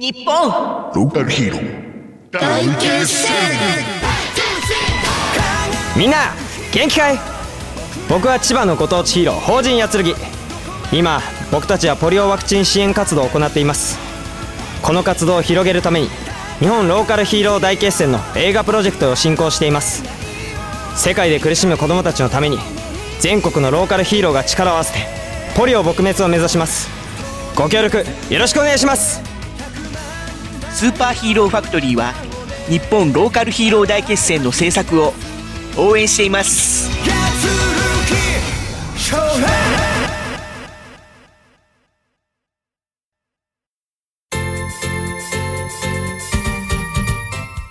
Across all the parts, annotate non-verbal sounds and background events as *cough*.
日本。ローカルヒーロー。大決戦。みんな元気かい？僕は千葉のご当地ヒーロー法人やつるぎ今僕たちはポリオワクチン支援活動を行っています。この活動を広げるために日本ローカルヒーロー大決戦の映画プロジェクトを進行しています。世界で苦しむ子どもたちのために全国のローカルヒーローが力を合わせてポリオ撲滅を目指します。ご協力よろしくお願いしますスーパーヒーローファクトリーは日本ローカルヒーロー大決戦の制作を応援しています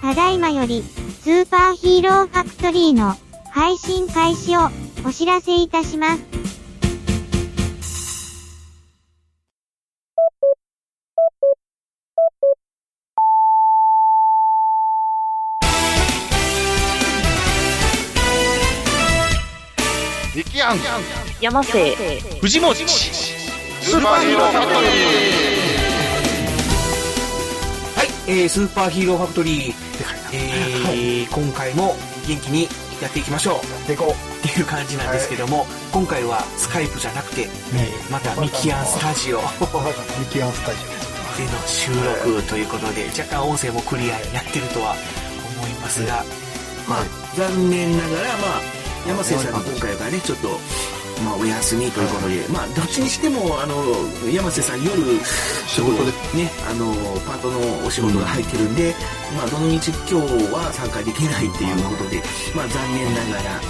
ただいまより、スーパーヒーローファクトリーの配信開始をお知らせいたします。ミキアン山瀬。藤本。スーパーヒーローファクトリはい、えー、スーパーヒーローファクトリー、えー今回も元気にやっていきましょう。やっていこう。っていう感じなんですけども、今回はスカイプじゃなくて、え。ーまたミキアンスタジオ。で *laughs* ミキアンスタジの収録ということで、若干音声もクリアになってるとは思いますが、まあ、残念ながら、まあ、山瀬さんが今回はね、ちょっと、まあ、お休みということで、まあ、どっちにしても、あの、山瀬さん夜、仕事で。ね、あの、パートのお仕事が入ってるんで、まあ、どのみち今日は参加できないっていうことで、まあ、残念ながら、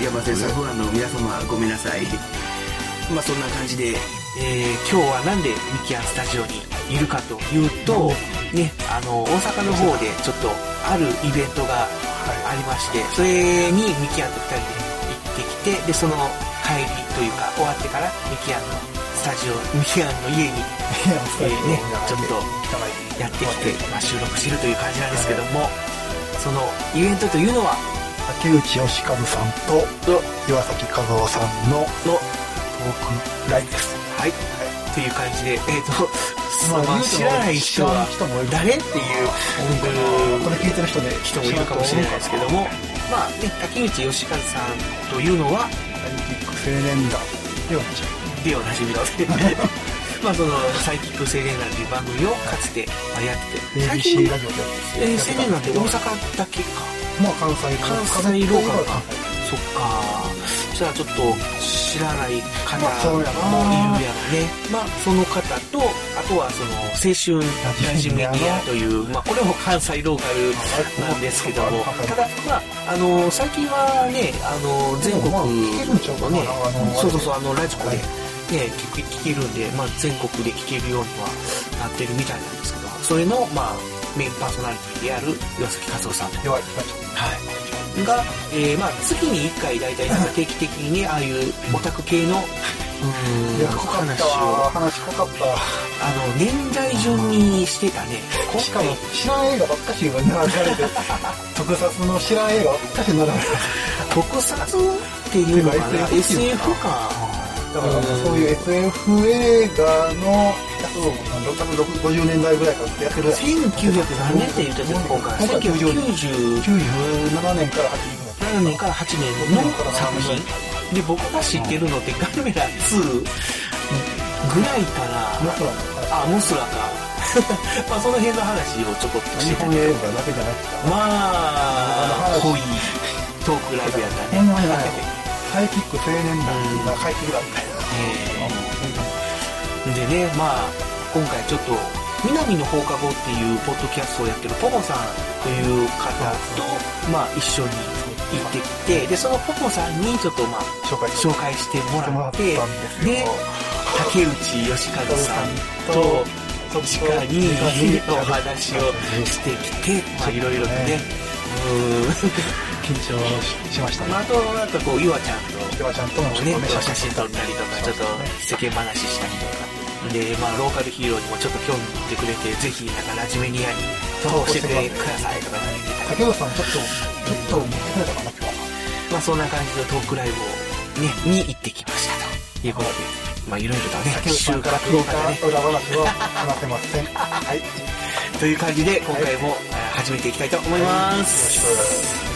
山瀬さんファンの皆様ごめんなさい。まあそんな感じで、えー今日はなんでミキアンスタジオにいるかというと、ね、あの大阪の方でちょっとあるイベントがありましてそれにミキアンと2人で行ってきてでその帰りというか終わってからミキアンのスタジオ *laughs* ミキアンの家に、*laughs* えーね、ちょっとやってきて、まあ、収録してるという感じなんですけどもそのイベントというのは竹内義和さんと岩崎和夫さんののトークライブです。はい。という感じで、えっ、と、まあまあ、知らない人は誰っていうこれ聞いてる人で人もいるかもしれないですけども、まあね、竹内義和さんというのは、サイキック青年団ではなでおなじみので、*laughs* まあその、サイキック青年団という番組をかつてまあやってて、*laughs* 最近ラジオでえー、青年団って大阪だけか。まあ関西関西ローカルか。そっか。じゃあちょっと知らない方もいるやろね。まあその方と、あとはその青春ラジメディアという、*laughs* まあこれも関西ローカルなんですけども、ただまあ、あの、最近はね、あの、全国のねそうそうそう、あの、ラジコではい。ね、聞く聞けるんで、まあ全国で聞けるようにはなってるみたいなんですけど、それの、まあ、メインパーソナリティである岩崎和夫さんと。はい。が、えー、まあ、月に1回大体なんか定期的にね、ああいうオタク系の、うーん、いや濃かったわ。話濃かった。あの、年代順にしてたね。今しかも回、知らん映画ばっかしが並べられて *laughs* 特撮の知らん映画ばっかして。特撮っていうのかな、SF か。だからそういう SF 映画の50年代ぐらいからやってるやつ1900何年って言ってた今回。今回1997 97年から80年年から8年の作品。で、僕が知ってるのってガメラ2ぐらいかな。もっとなんだあ、モスラか。*laughs* まあ、その辺の話をちょこっとしてた日本映画だけじゃなくてまあ、濃いトークライブやったね。ほんまにねサイキック青年団が帰ってきたみたいなでね、まあ、今回ちょっと、南の放課後っていうポッドキャストをやってるポポさんという方と、まあ、一緒に行ってきて、で、そのポポさんにちょっと、まあ、紹介紹介してもらって、で竹内義和さんと、直にお話をしてきて、まあ、いろいろとね、うーん緊張しましたねまあ、あと、なんかこう、ゆわちゃんと、ではちゃんともねとね、写真撮ったりとか、ちょっと世間話したりとか。で、まあ、ローカルヒーローにもちょっと興味持ってくれて、ぜひ、なんか、ラジメニアに投稿してくださいとか言ってたり竹内さんちょっとちょっと持ってくれたかな今日はまあ、そんな感じのトークライブをね、に行ってきましたということで。まあいろいろとね、就就活動家ね、裏話は話せません。はい。よという感じで今回もえー始めていきたいと思います。ろしくお願いしま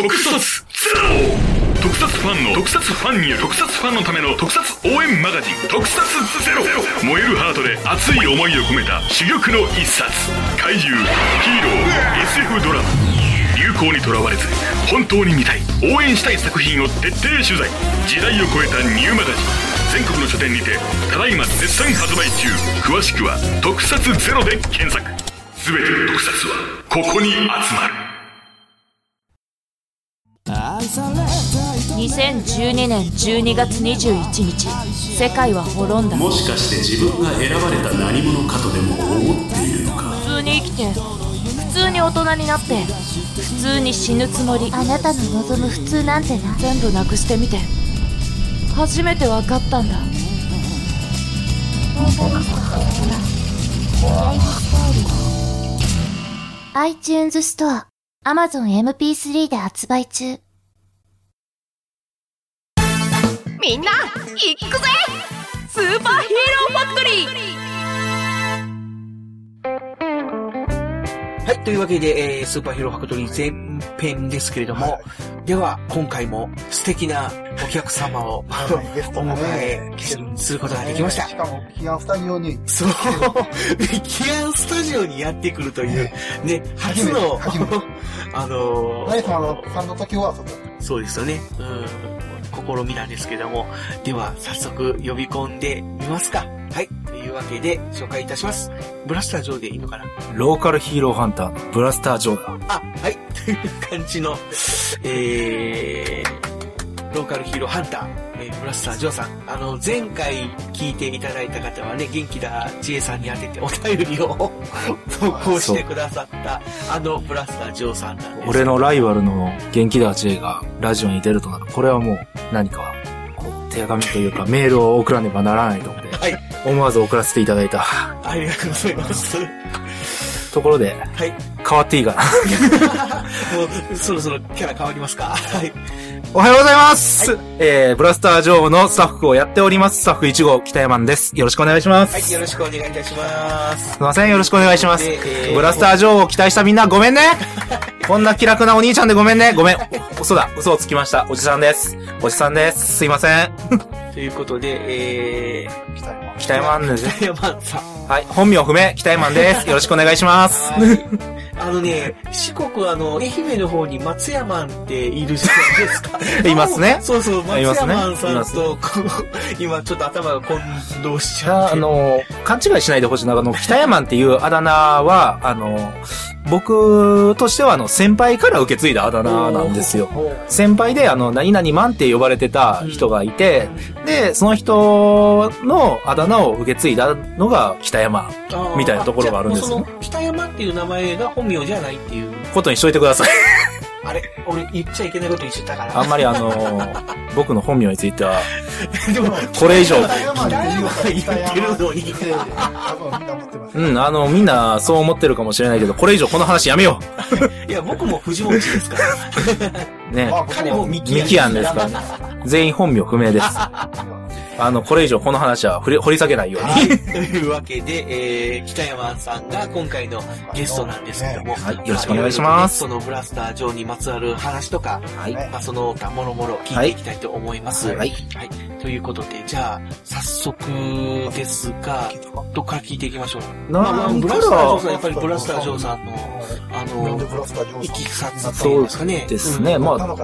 特撮ゼロ。特撮ファンの特撮ファンによる特撮ファンのための特撮応援マガジン。特撮ゼロ。燃えるハートで熱い思いを込めた珠玉の一冊。怪獣ヒーロー SF ドラマ。流行にとらわれず本当に見たい。応援したい作品を徹底取材。時代を超えたニューマガジン。全国の書店にてただいま絶賛発売中。詳しくは「特撮ゼロで検索。全ての特撮はここに集まる。2012年12月21日世界は滅んだ。もしかして自分が選ばれた何者かとでも思っているのか？普通に生きて普通に大人になって普通に死ぬつもり。あなたの望む普通なんてな全部なくしてみて。初めて分かったんだ。iTunes ストア Amazon MP3 で発売中みんな行くぜ!スーパーヒーローファクトリー!はい、というわけで、えー、スーパーヒーローファクトリー前編ですけれども、では、今回も素敵なお客様をおはいゲストも迎ねえすることができました。し。かも、キアンスタジオに、そう、キアンスタジオにやってくるという、ね、初の、*laughs* あのーナイさんの時は、そうだそうですよね。うん。試みなんですけども。では、早速呼び込んでみますか。はい。というわけで、紹介いたします。ブラスター上でいいのかな？ローカルヒーローハンターのブラスター・ジョーだ。あ、はい。という感じの、えー、ローカルヒーローハンター、えーブラスタージョーさん。あの、前回聞いていただいた方はね、元気だ知恵さんに当ててお便りを投稿してくださった、あのブラスタージョーさんなんです。俺のライバルの元気だ J がラジオに出るとなる。これはもう何か、こう、手紙というかメールを送らねばならないと思って、はい。思わず送らせていただいたありがとうございます。ところで、はい。変わっていいかな。もう、そろそろキャラ変わりますか？はい。おはようございます、えー、ブラスター・ジョーのスタッフをやっております。スタッフ1号、北山です。よろしくお願いします。はい、よろしくお願いいたします。すいません、よろしくお願いします。でえーブラスター・ジョーを期待したみんな、ごめんね *laughs* こんな気楽なお兄ちゃんでごめんねごめん。お嘘だ。嘘をつきました。おじさんです。おじさんです。すいません。*laughs* ということで、え北山。北山んです北山さん。はい。本名不明、北山んです。よろしくお願いします。はい。あのね、*laughs* 四国あの、愛媛の方に松山っているじゃないですか。*laughs* いますねそうそう、松山さんと、今ちょっと頭が混同しちゃって。あの、勘違いしないでほしいな。あの、北山っていうあだ名は、あの、僕としてはあの、先輩から受け継いだあだ名なんですよ。先輩であの、何々マンって呼ばれてた人がいて、で、その人のあだ名を受け継いだのが北山みたいなところがあるんですよね北山っていう名前が本名じゃないっていう。ことにしといてください。あれ俺言っちゃいけないこと言っちゃったから。あんまりあの、*laughs* 僕の本名については、でも、これ以上、うんあの、みんなそう思ってるかもしれないけど、これ以上この話やめよいや、僕も藤本ですから。う。ね。あ彼もミキミキアンですからね。全員本名不明です。*laughs* あの、これ以上この話は掘り掘り下げないように。はい。というわけで、えー、北山さんが今回のゲストなんですけども。はいよろしくお願いしますそのブラスター上にまつわる話とか、はい。まあ、その他もろもろ聞いていきたいと思います。はいはい。ということで、じゃあ、早速ですが、どっから聞いていきましょう？まあまあ、ブラスタージョーさん、やっぱりブラスタージョーさんの、あの、いきさついそううんですかね。ですね。まあ、まあ、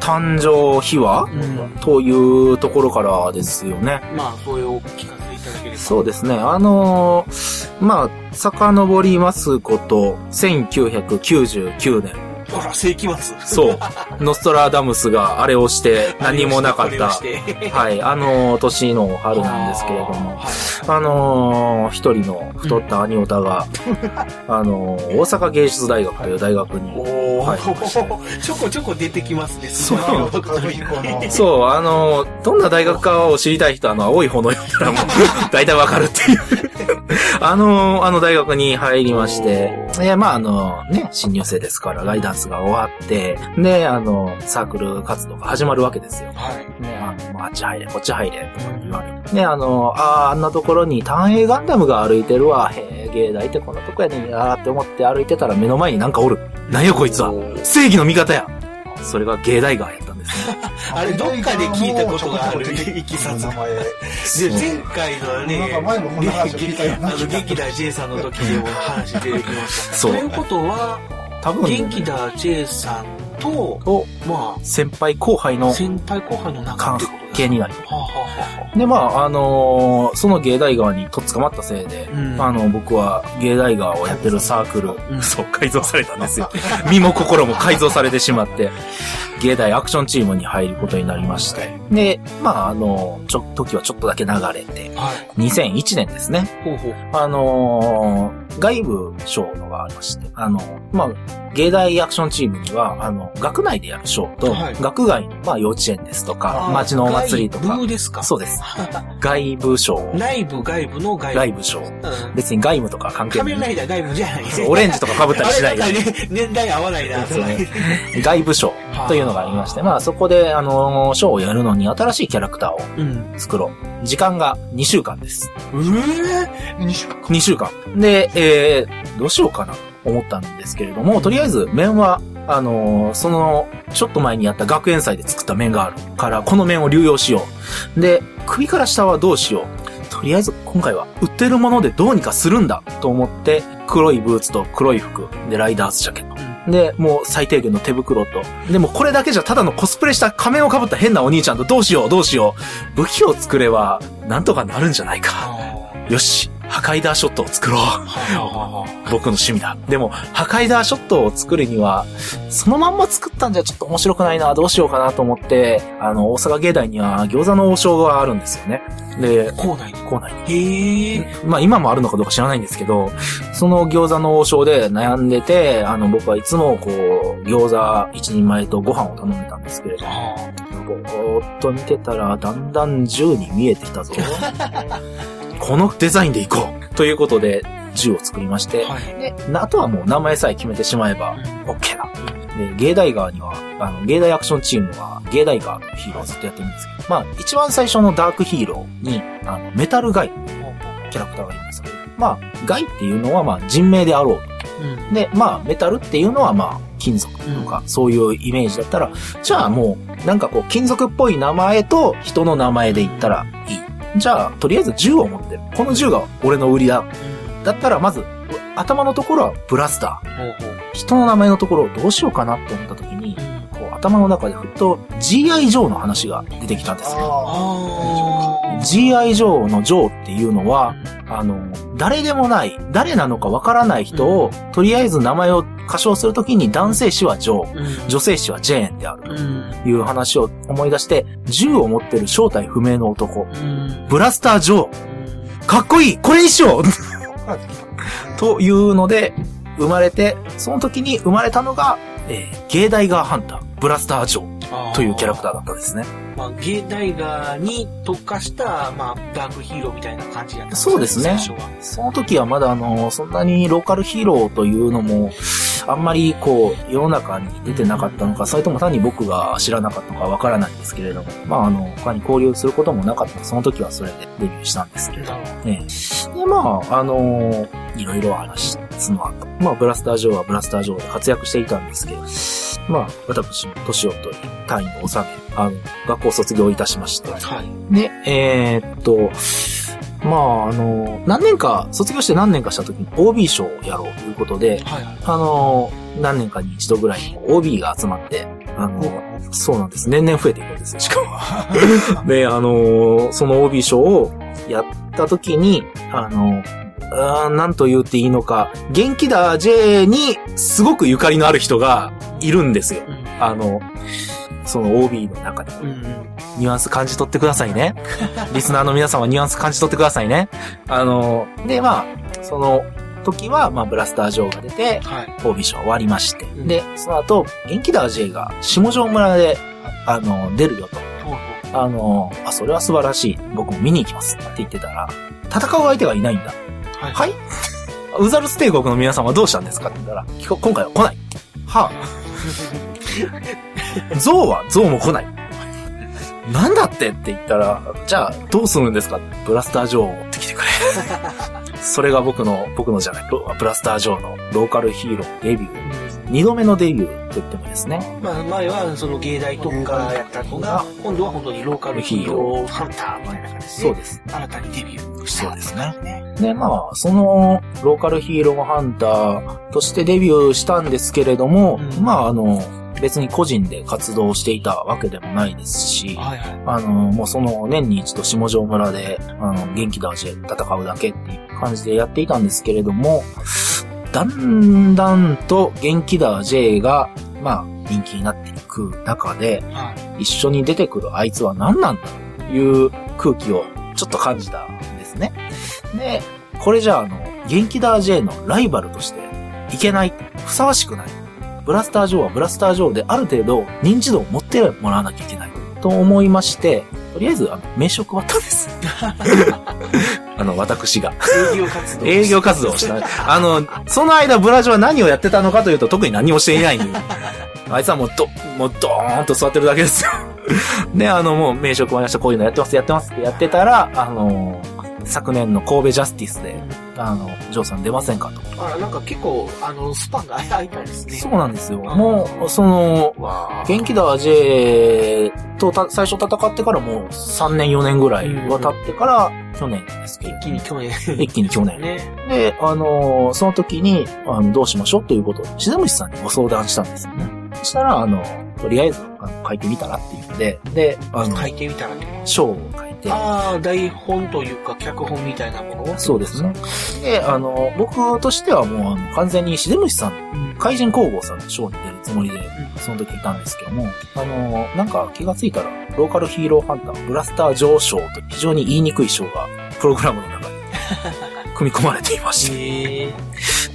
誕生秘話？うん。というところからですよね。まあ、それをお聞かせいただければ。そうですね。あのーまあ、遡りますこと、1999年。ほら、世紀末。そう。ノストラダムスがあれをして *laughs* 何もなかった。*laughs* はい。あの年の春なんですけれども。はいあのー一人の太った兄オタが、*laughs* あのー大阪芸術大学という大学に、おはいー、ちょこちょこ出てきますね。そううそう、あのーどんな大学かを知りたい人は、あの、青い方の読んだらもう、大体わかるっていう。*laughs* あのーあの大学に入りまして、えーまああの、ね、新入生ですから、ガイダンスが終わって、で、あの、サークル活動が始まるわけですよ。はい。ね、あの、あっち入れ、こっち入れ、とか言われて。ね、あの、ああ、あんなところに単影ガンダムが歩いてるわ。へえ、芸大ってこんなとこやねんやーって思って歩いてたら目の前になんかおる。なんやこいつは。正義の味方や。それが芸大側やった。*laughs* あれ、どっかで聞いたことがある、いきさつ。*laughs* で、前回のね、あの、劇団 J さんの時でも話出てきました。そう。ということは、多分、元気だ J さんと、と、ま先輩後輩あ、の先輩後輩の仲関ってこと？になりで、まあ、あのーその芸大側にとっ捕まったせいで、うんあの、僕は芸大側をやってるサークル、うんそう、改造されたんですよ。身も心も改造されてしまって、芸大アクションチームに入ることになりまして、で、まあ、あの、ちょ、時はちょっとだけ流れて、あはい。2001年ですね。ほうほう。あのー外部賞のがありまして、あの、まあ、芸大アクションチームには、あの、学内でやる賞と、はい学外の、まあ、幼稚園ですとか、町のお祭りとか外、部ですか？そうです。*laughs* 外部賞、内部、外部の外部。外部賞。うん。別に外務とか関係ない。仮面ライダー外部じゃないそうオレンジとか被ったりしないな年代合わないな、それ。外部賞というのがありまして、まあそこで、あのー、賞をやるのに新しいキャラクターをうん。作ろう。時間が2週間です。うえ2週間。2週間。で、えー、どうしようかなと思ったんですけれども、とりあえず面は、あのーその、ちょっと前にやった学園祭で作った面があるから、この面を流用しよう。で、首から下はどうしよう。とりあえず今回は売ってるものでどうにかするんだと思って、黒いブーツと黒い服、で、ライダースジャケット。で、もう最低限の手袋と。でもこれだけじゃただのコスプレした仮面を被った変なお兄ちゃんとどうしようどうしよう。武器を作ればなんとかなるんじゃないか。よし、破壊ダーショットを作ろう。僕の趣味だ。でも、破壊ダーショットを作るには、そのまんま作ったんじゃちょっと面白くないな、どうしようかなと思って、あの、大阪芸大には餃子の王将があるんですよね。で、校内に。校内に。へえ。まあ今もあるのかどうか知らないんですけど、その餃子の王将で悩んでて、あの僕はいつもこう、餃子一人前とご飯を頼んでたんですけれど、ぼーっと見てたらだんだん銃に見えてきたぞ。*laughs* このデザインでいこうということで、銃を作りまして、はい。で、あとはもう名前さえ決めてしまえば、OK だ。で、芸大側には、あの、芸大アクションチームは、芸大側のヒーローをずっとやってるんですけど、まあ、一番最初のダークヒーローに、あの、メタルガイキャラクターがいるんですけど、まあ、ガイっていうのは、まあ、人名であろううん。と。で、まあ、メタルっていうのは、まあ、金属とか、そういうイメージだったら、じゃあもう、なんかこう、金属っぽい名前と人の名前で言ったらいい。じゃあ、とりあえず銃を持ってる。この銃が俺の売りだ。だったら、まず、頭のところはブラスター。人の名前のところをどうしようかなって思った時に、こう頭の中でふっと G.I. ジョーの話が出てきたんですよ。あ G.I. ジョーのジョーっていうのは、あの、誰でもない、誰なのかわからない人を、とりあえず名前を歌唱するときに男性詞はジョー、ー。女性詞はジェーンであるうん。という話を思い出して、銃を持ってる正体不明の男、うん。ブラスタージョー、かっこいい。これにしよう。*laughs* というので、生まれて、その時に生まれたのが、えー、芸大ガーハンター、ブラスター・ジョー。というキャラクターだったんですね。まあ、ゲイダイガーに特化した、まあ、ダークヒーローみたいな感じやったんそうですね。その時はまだあの、そんなにローカルヒーローというのも、あんまりこう、世の中に出てなかったのか、それとも単に僕が知らなかったのかわからないんですけれども、まああの、他に交流することもなかったその時はそれでデビューしたんですけれどなるほね。で、まあ、あのいろいろ話すの後、まあ、ブラスタージョーはブラスタージョーで活躍していたんですけど、まあ、私も年を取り、単位を収め、あの、学校を卒業いたしまして、ど。はい。で、えーっと、まあ、あの、何年か、卒業して何年かした時に OB 賞をやろうということで、はいはい。あの、何年かに一度ぐらい OB が集まって、あの、そうなんです。年々増えていくんですよ、しかも。で、あの、その OB 賞をやった時に、あの、あーなんと言っていいのか、元気だ J にすごくゆかりのある人がいるんですよ。あの、その OB の中で。うん。うん。ニュアンス感じ取ってくださいね。*laughs* リスナーの皆さんはニュアンス感じ取ってくださいね。あの、で、まあ、その時は、まあ、ブラスタージョーが出て、はい。OB 賞終わりまして。んで、その後、元気だ J が下條村で、あの、出るよと。あの、あ、それは素晴らしい。僕も見に行きます。って言ってたら、戦う相手がいないんだ。う。はい。はいウザルス帝国の皆さんはどうしたんですかって言ったら、今回は来ない。はあ。*laughs* ゾウはゾウも来ない。なんだってって言ったら、じゃあどうするんですかブラスタージョーを持ってきてくれ。*laughs* それが僕の、僕のじゃない、ロブラスタージョーのローカルヒーローデビュー。二度目のデビューと言ってもですね。まあ、前はその芸大特化やったのが、今度は本当にローカルヒーローハンターみたいな感じで、そうです。新たにデビューしたそうですね。で、まあ、その、ローカルヒーローハンターとしてデビューしたんですけれども、うんまあ、あの、別に個人で活動していたわけでもないですし、はいはい。あの、もうその年に一度下條村で、あの、元気だし戦うだけっていう感じでやっていたんですけれども、だんだんと元気だ J が、まあ、人気になっていく中で、はい。一緒に出てくるあいつは何なんだという空気をちょっと感じたんですね。で、これじゃあ、あの、元気だ J のライバルとしていけない、ふさわしくない。ブラスター・ジョーはブラスター・ジョーである程度認知度を持ってもらわなきゃいけない。と思いまして、とりあえず、あの、名刺を配ったんです。*laughs* あの、私が。営業活動。営業活動をした。あの、その間、ブラジョは何をやってたのかというと、特に何もしていないんで。*laughs* あいつはもうど、もうドーンと座ってるだけですよ。*laughs* で、あの、もう名称配りました、こういうのやってます、やってますってやってたら、あの、昨年の神戸ジャスティスで、あの、ジョーさん出ませんかと。あら、なんか結構、あの、スパンが空いたんですね。そうなんですよ。もう、その、元気だ J とた最初戦ってからもう3年4年ぐらいは経ってから、去年ですけど、一気に去年。一気に去年。ね。で、あのーその時に、あの、どうしましょうということを、しずむしさんにご相談したんですよね。そしたら、あの、とりあえず、あの書いてみたらっていうので、で、あの、書いてみたらって章を書いて、ああ、台本というか、脚本みたいなもの？をそうですね。で、あの、僕としてはもう、あの、完全にしずむしさん、うん。怪人工房さんの章に出るつもりで、その時いたんですけども、あの、なんか気がついたら、ローカルヒーローハンター、ブラスター上昇と非常に言いにくい章が、プログラムの中に組み込まれていまして、へえ。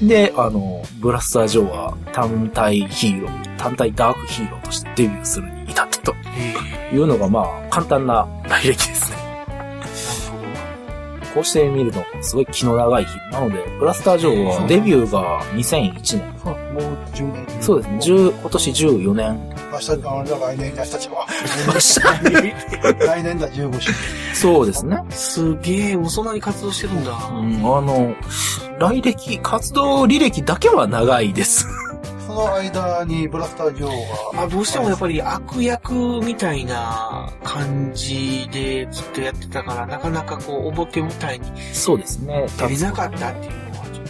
で、あの、ブラスター・ジョーは単体ヒーロー、単体ダークヒーローとしてデビューするに至ったというのが、まあ、簡単な来歴ですね。こうして見ると、すごい気の長い日。なので、ブラスター・ジョーはデビューが2001年。そうもう10年。そうですね。10今年14年。明日、あの、だ来年、明日ちゃうわ。来年だ、15周そうですね。すげえ、そんなに活動してるんだ。うん、あの、来歴、活動履歴だけは長いです。その間にブラスター女王が。あどうしてもやっぱり悪役みたいな感じでずっとやってたから、なかなかこう表舞台にそうですね。出れなかったっていうのはちょっ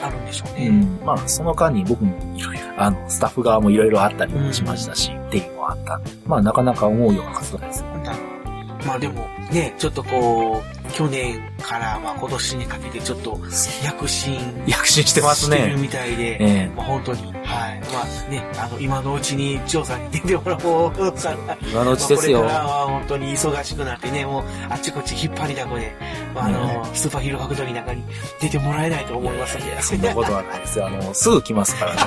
とあるんでしょうね。うん。まあ、その間に僕もいろいろ、あの、スタッフ側もいろいろあったりもしましたし、っていうのはあったんで。まあ、なかなか思うような活動です。なんだろうまあでもね、ちょっとこう、去年からまあ今年にかけてちょっと躍進躍進してますしてるね。みたいで、ええまあ本当に、はい。まあね、あの、今のうちにジョーさんに出てもらおうかな。今のうちですよまあこれからは本当に忙しくなってね、もうあっちこっち引っ張りだこで、まあ、あの、スーパーヒーローファクトリーの中に出てもらえないと思いますんで。そんなことはないですよ。あの、すぐ来ますからね。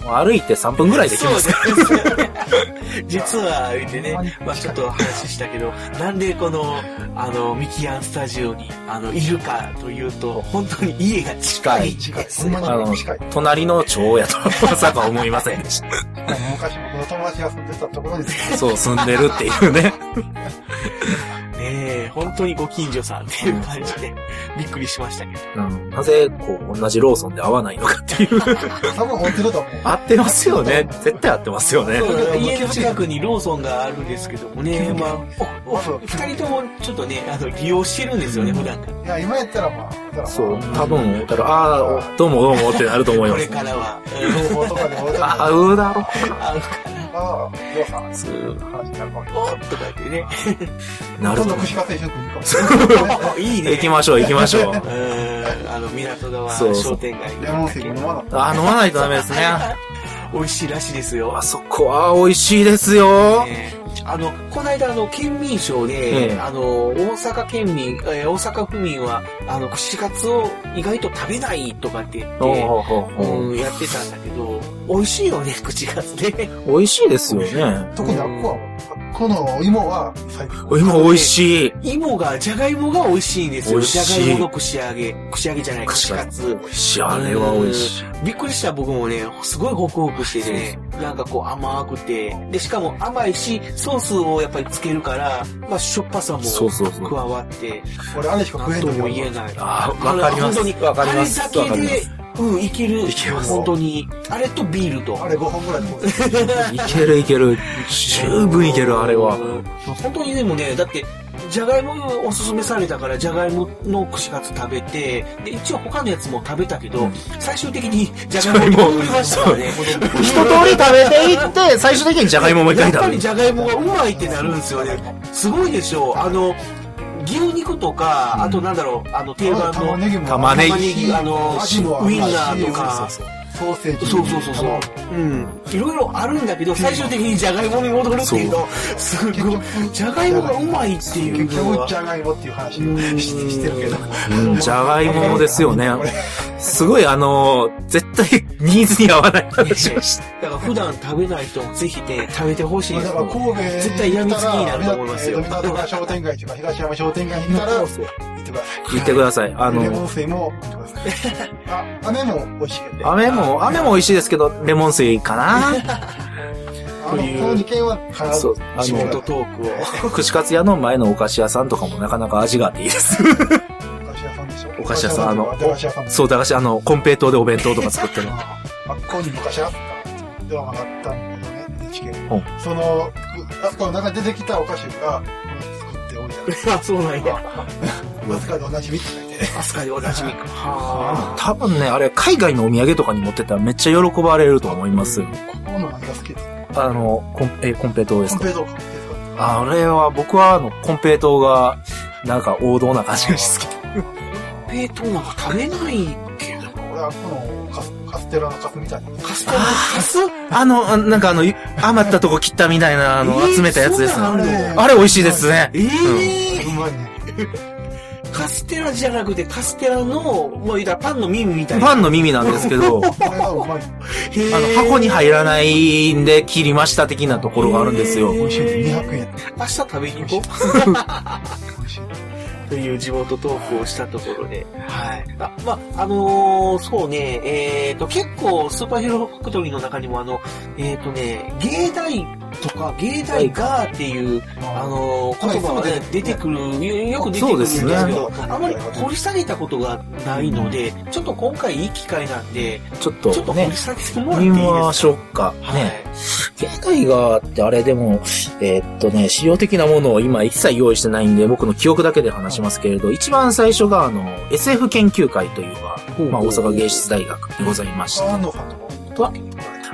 *laughs* もう歩いて3分ぐらいで来ますから。ね。*laughs* 実は、言ってね、まあちょっと話したけど、なんでこの、あの、ミキアンスタジオに、あの、いるかというと、本当に家が近い。近い。ほんまあのに近い。、隣の町やとまさか思いませんでした。*laughs* 昔僕の友達が住んでたところにそう、住んでるっていうね。本当にご近所さんっていう感じで、びっくりしましたけど。うん、なぜ、こう、同じローソンで会わないのかっていう。多分本当だと思う。合ってますよね。絶対合ってますよね。そう家の近くにローソンがあるんですけどもね、まあ、二人ともちょっとね、あの、利用してるんですよね、普段から。いや、今やったらまあ、そう、多分、たら、ああ、どうもどうもってなると思いこれます。からは、情報とかでうだろ。あるかああ、さん、そう話になるかもしれおっ *laughs* とか言ってね。なると思う今度串カツ一緒に来るかもい。おいいね。行きましょう、行きましょう。*laughs* うん、あの、港川商店街レモン水飲まな。あ、飲まないとダメですね。*laughs* 美味しいらしいですよあ。そこは美味しいですよ。えーあの、この間、あの、県民賞で、ええあの、大阪県民、えー大阪府民は、あの、串カツを意外と食べないとかって言って、やってたんだけど、美味しいよね、口がね。美味しいですよね。特にあっこは、このお芋は最高。今美味しい。芋が、じゃがいもが美味しいんですよ。美味しいじゃがいもの串揚げ。串揚げじゃない、串カツ。美味しい。あれは美味しい。びっくりした僕もね、すごいホクホクしててね、なんかこう甘くて、で、しかも甘いし、ソースをやっぱりつけるから、まあしょっぱさもそうそうそう加わって、俺あれしか食えなんとも言えない。あーわかります本当にわかりますあれだけでわかります、うん、いける。いけます本当に。あれとビールと。あれ5本ぐらい食ういけるいける。十分いける、あれは。本当にでもね、だって、じゃがいもをおすすめされたから、じゃがいもの串カツ食べて、で、一応他のやつも食べたけど、最終的にじゃがいもを取りましたからね。一通り食べていって、最終的にじゃがいももう一回食べるやっぱり。じゃがいもがうまいってなるんですよね。すごいでしょう。あの、牛肉とか、あとなんだろう、あの定番の玉ねぎあの、ウインナーとか、ソーセージそうそうそうそう。うん。いろいろあるんだけど、最終的にじゃがいもに戻るっていうと、すごい、じゃがいもがうまいっていう結。局じゃがいもっていう話うんししてるけどうんじゃがいもですよね。すごいあの、絶対ニーズに合わない話をして。だから普段食べない人もぜひね、食べてほしいですだから神戸絶対病みつきになると思いますよ。えー港川商店街とか東山商店街に行ったら行ってください言ってください。あレモの、ン水も行ってくださいあ飴も美味しいよね飴も、飴も美味しいですけど、レモン水かなあのこの2軒は必ずそう。あ地元の、トークを。串カツ屋の前のお菓子屋さんとかもなかなか味があっていいです。お菓子屋さんでしょ？お菓子屋さんあのそう、駄菓子、あの、コンペイトーでお弁当とか作ってるの。ああっこに昔あったドラマがあったんだよね NHK でうんそのあそこの中に出てきたお菓子が作っておいてある *laughs* あ、そうなんや。*laughs* わずかでおなじみって書いてアスカでおなじみか。*laughs* は多分ね、あれ、海外のお土産とかに持ってったらめっちゃ喜ばれると思います。ここの何が好きですあの、コン、え、コンペイトーですか？コンペイトあれは、僕はあの、コンペイトーが、なんか王道な感じが好き。あ。ペートーなんか食べないけど。俺はこのカスカステラのカスみたいなカステラのカス？あの、あなんかあの、余ったとこ切ったみたいな、あの、えー集めたやつです。そんなんあれ美味しいですね。ええうまいねカステラじゃなくて、カステラの、もう言ったらパンの耳みたいな。パンの耳なんですけど、*laughs* あの、箱に入らないんで切りました的なところがあるんですよ。美味しいね200円明日食べに行こ美味しいねう。という地元トークをしたところで。はい。あ、まあ、あのーそうね、えっ、と、結構、スーパーヒーローファクトリーの中にもあの、えっ、とね、芸大とか、芸大ガーっていう、あのー言葉がね、出てくる、よよく出てくるんですけど、あまり掘り下げたことがないので、ちょっと今回いい機会なんで、ちょっとちょっと掘ねり、下げてもらっていい見ですか？ましょうか。はい。ね。芸大がってあれでも、えーっとね、資料的なものを今一切用意してないんで、僕の記憶だけで話しますけれど、一番最初があの、SF 研究会というのが、まあ大阪芸術大学でございまして、安野さんとか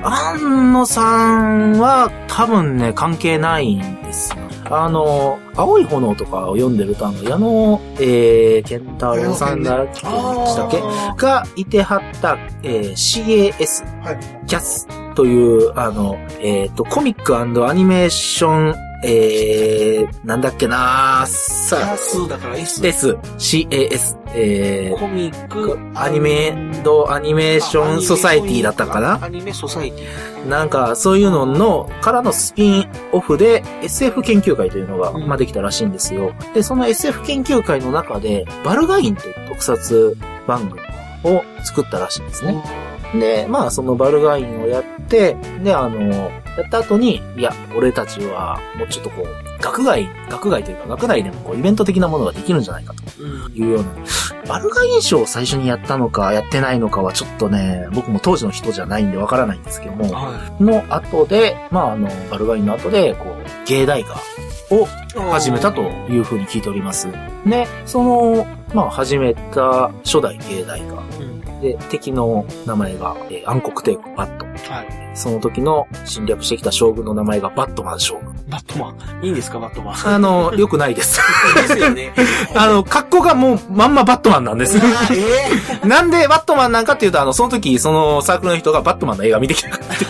安野さんは多分ね、関係ないんですよ。あの、青い炎とかを読んでると、あの、矢野、えー、健太郎さんだっけ、でしたっけ？がいてはった、えー CAS、はい。キャスという、あの、えっ、と、コミックアニメーション、えー、なんだっけなキさャスだから S。S、CAS、えー、コミック、アニメドアニメーションソサイティだったかなアニメソサイティ。なんか、そういうのの、からのスピンオフで SF 研究会というのが、まあ、できたらしいんですよ。で、その SF 研究会の中で、バルガインという特撮番組を作ったらしいんですね。で、まあ、そのバルガインをやって、で、あの、やった後に、いや、俺たちは、もうちょっとこう、学外、学外というか、学内でもこう、イベント的なものができるんじゃないかというような。バルガイン賞を最初にやったのか、やってないのかはちょっとね、僕も当時の人じゃないんでわからないんですけども、の後で、まあ、あの、バルガインの後で、こう、芸大画を始めたというふうに聞いております。で、その、まあ、始めた初代芸大画。で、敵の名前が、えー暗黒帝国バット。はい。その時の侵略してきた将軍の名前がバットマン将軍。バットマン。いいんですか、バットマン？*laughs* あの、良くないです。ですよね。*laughs* あの、格好がもうまんまバットマンなんです。え *laughs* なんでバットマンなんかっていうと、あの、その時、そのサークルの人がバットマンの映画見てきたからって。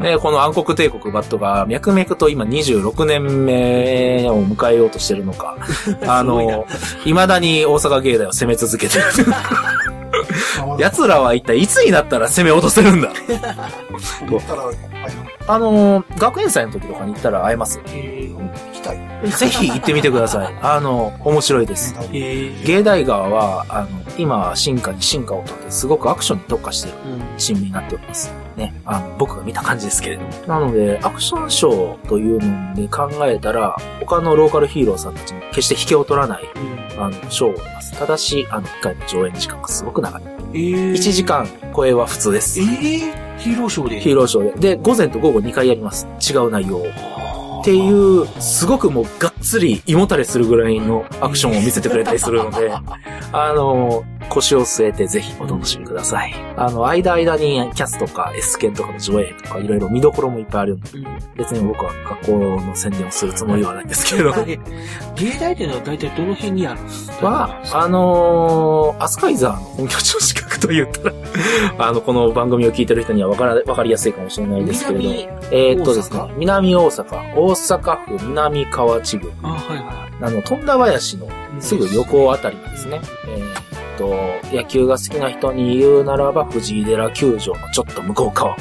ね、この暗黒帝国バットが脈々と今26年目を迎えようとしてるのか、*laughs* あの、未だに大阪芸大を攻め続けてる。*laughs* 奴らは一体いつになったら攻め落とせるんだ *laughs* あのー、学園祭の時とかに行ったら会えます？ぜひ行ってみてください。あの、面白いです。芸大川は、あの、今、進化に進化をとって、すごくアクションに特化しているチームになっております。ね。あの、僕が見た感じですけれども。なので、アクションショーというので考えたら、他のローカルヒーローさんたちに決して引けを取らない、あの、ショーをやります。ただし、あの、1回の上演時間がすごく長い。1時間超えは普通です。えー、ヒーローショーでヒーローショーで。で、午前と午後2回やります。違う内容を。っていう、すごくもうがっつり胃もたれするぐらいのアクションを見せてくれたりするので、*laughs* あの、腰を据えてぜひお楽しみください。あの、間間にキャスとか S 剣とかの上映とかいろいろ見どころもいっぱいあるんで、別に僕は学校の宣伝をするつもりはないんですけれど。芸大っていうのは大体どの辺にあるんですか？は、あのー、アスカイザーの本拠地の近くと言ったら、*laughs* あの、この番組を聞いてる人にはわから、わかりやすいかもしれないですけれど、えーっとですね、南大阪、大阪府南河内郡、あ、はいはあの、富田林のすぐ横あたりにですね、えーっと、野球が好きな人に言うならば、藤井寺球場のちょっと向こう側。い。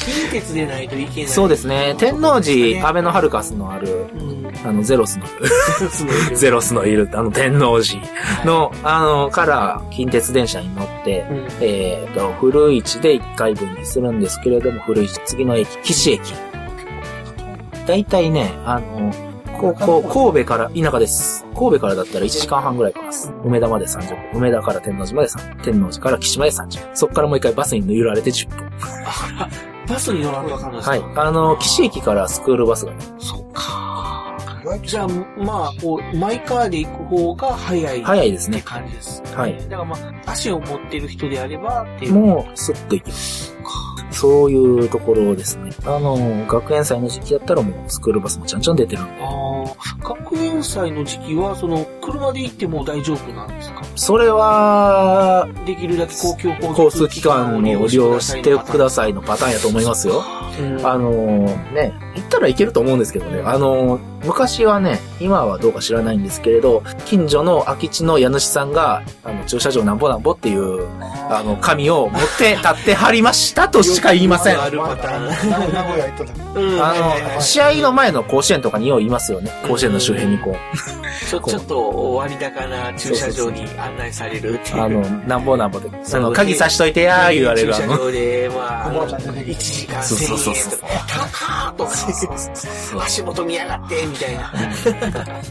近鉄でないといけない。そうですね、天王寺、アベノハルカスのある、あの、ゼロスの、ゼロスのいる、あの、天王寺の、あの、から、近鉄電車に乗って、えっ、と、古市で1回分にするんですけれども、古市、次の駅、岸駅。だいたいね、あの、ここ、神戸から、田舎です。神戸からだったら1時間半ぐらいかかります。梅田まで30分。梅田から天王寺まで3、天王寺から岸まで30分。そこからもう一回バスに揺られて10分。バスに乗らなきゃわかんないですか？はい。あの、岸駅からスクールバスがね、じゃあ、まあ、こう、マイカーで行く方が早い。早いですねって感じです。はい。だからまあ、足を持ってる人であれば、っていう。もう、スッと行きます。そういうところですね。あの、学園祭の時期やったらもうスクールバスもちゃんちゃん出てるんで。ああ、学園祭の時期は、その、車で行っても大丈夫なんですか？それは、できるだけ公共交交通機関を利用してくださいのパターンやと思いますよ。あのね、行ったらいけると思うんですけどね。あの昔はね、今はどうか知らないんですけれど、近所の空き地の家主さんが、あの、駐車場なんぼなんぼっていう、あの、紙を持って立ってはりましたとしか言いません。あるパターン。名古屋行ったあの、試合の前の甲子園とかによう言いますよね。甲子園の周辺にこう。ちょっと割高な駐車場に案内されるっていう。あの、なんぼなんぼで、その、鍵さしといてやー言われる。駐車場で、まあ、あのおばあちゃん出てきて1時間そうそうそう1000円とか、高ーとか、足元見やがって、みたいな。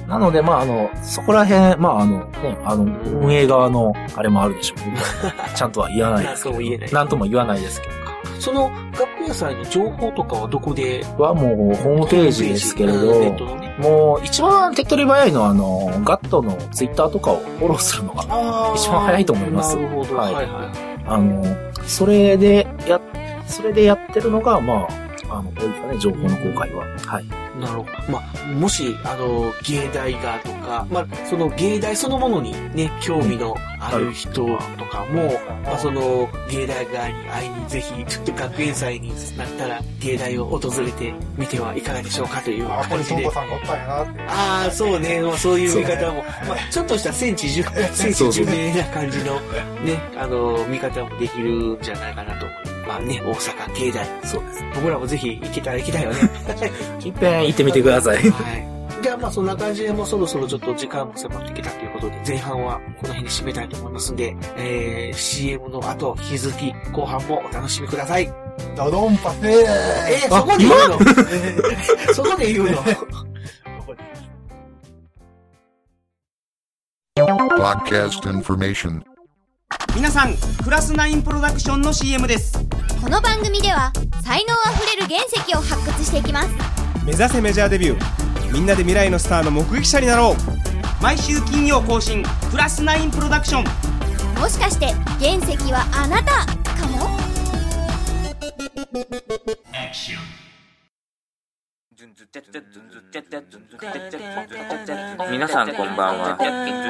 なので、まあ、あの、そこら辺、まあ、あの、ね、あの、運営側の、あれもあるでしょう。*laughs* ちゃんとは言わないですけど。なんとも言えないなんとも言わないですけど。その、学園祭の情報とかはどこで？はもう、ホームページですけれど、ネットのね。もう、一番手っ取り早いのは、あの、ガットのツイッターとかをフォローするのが、一番早いと思いますなるほど。ははいいはい。あの、それでや、それでやってるのが、まあ、あの、多いですかね、情報の公開は。はい。なるほど。まあ、もし、あの、芸大がとか、まあ、その芸大そのものにね、興味のある人とかも、まあ、その、芸大側に会いにぜひ、ちょっと学園祭になったら、芸大を訪れてみてはいかがでしょうかという感じでにトンコ。さんがおったんやなって。ああ、そうね。まあ、そういう見方も、まあ、ちょっとした戦地じゅ、戦地巡礼な感じの、ね、あの、見方もできるんじゃないかなと思う。まあね、大阪芸大。そうです。僕らもぜひ行けたら行きたいよね。*laughs* いっぺん行ってみてください。はい。じゃあまあそんな感じでもうそろそろちょっと時間も迫ってきたということで、前半はこの辺で締めたいと思いますんで、えー、CM の後、引き続き後半もお楽しみください。ドドンパえー、そこで言うの？*laughs* そこで言うの？Podcast information. 皆さんクラス9プロダクションの CM です。この番組では才能あふれる原石を発掘していきます。目指せメジャーデビューみんなで未来のスターの目撃者になろう。毎週金曜更新クラス9プロダクション。もしかして原石はあなたかも？皆さんこんばんは。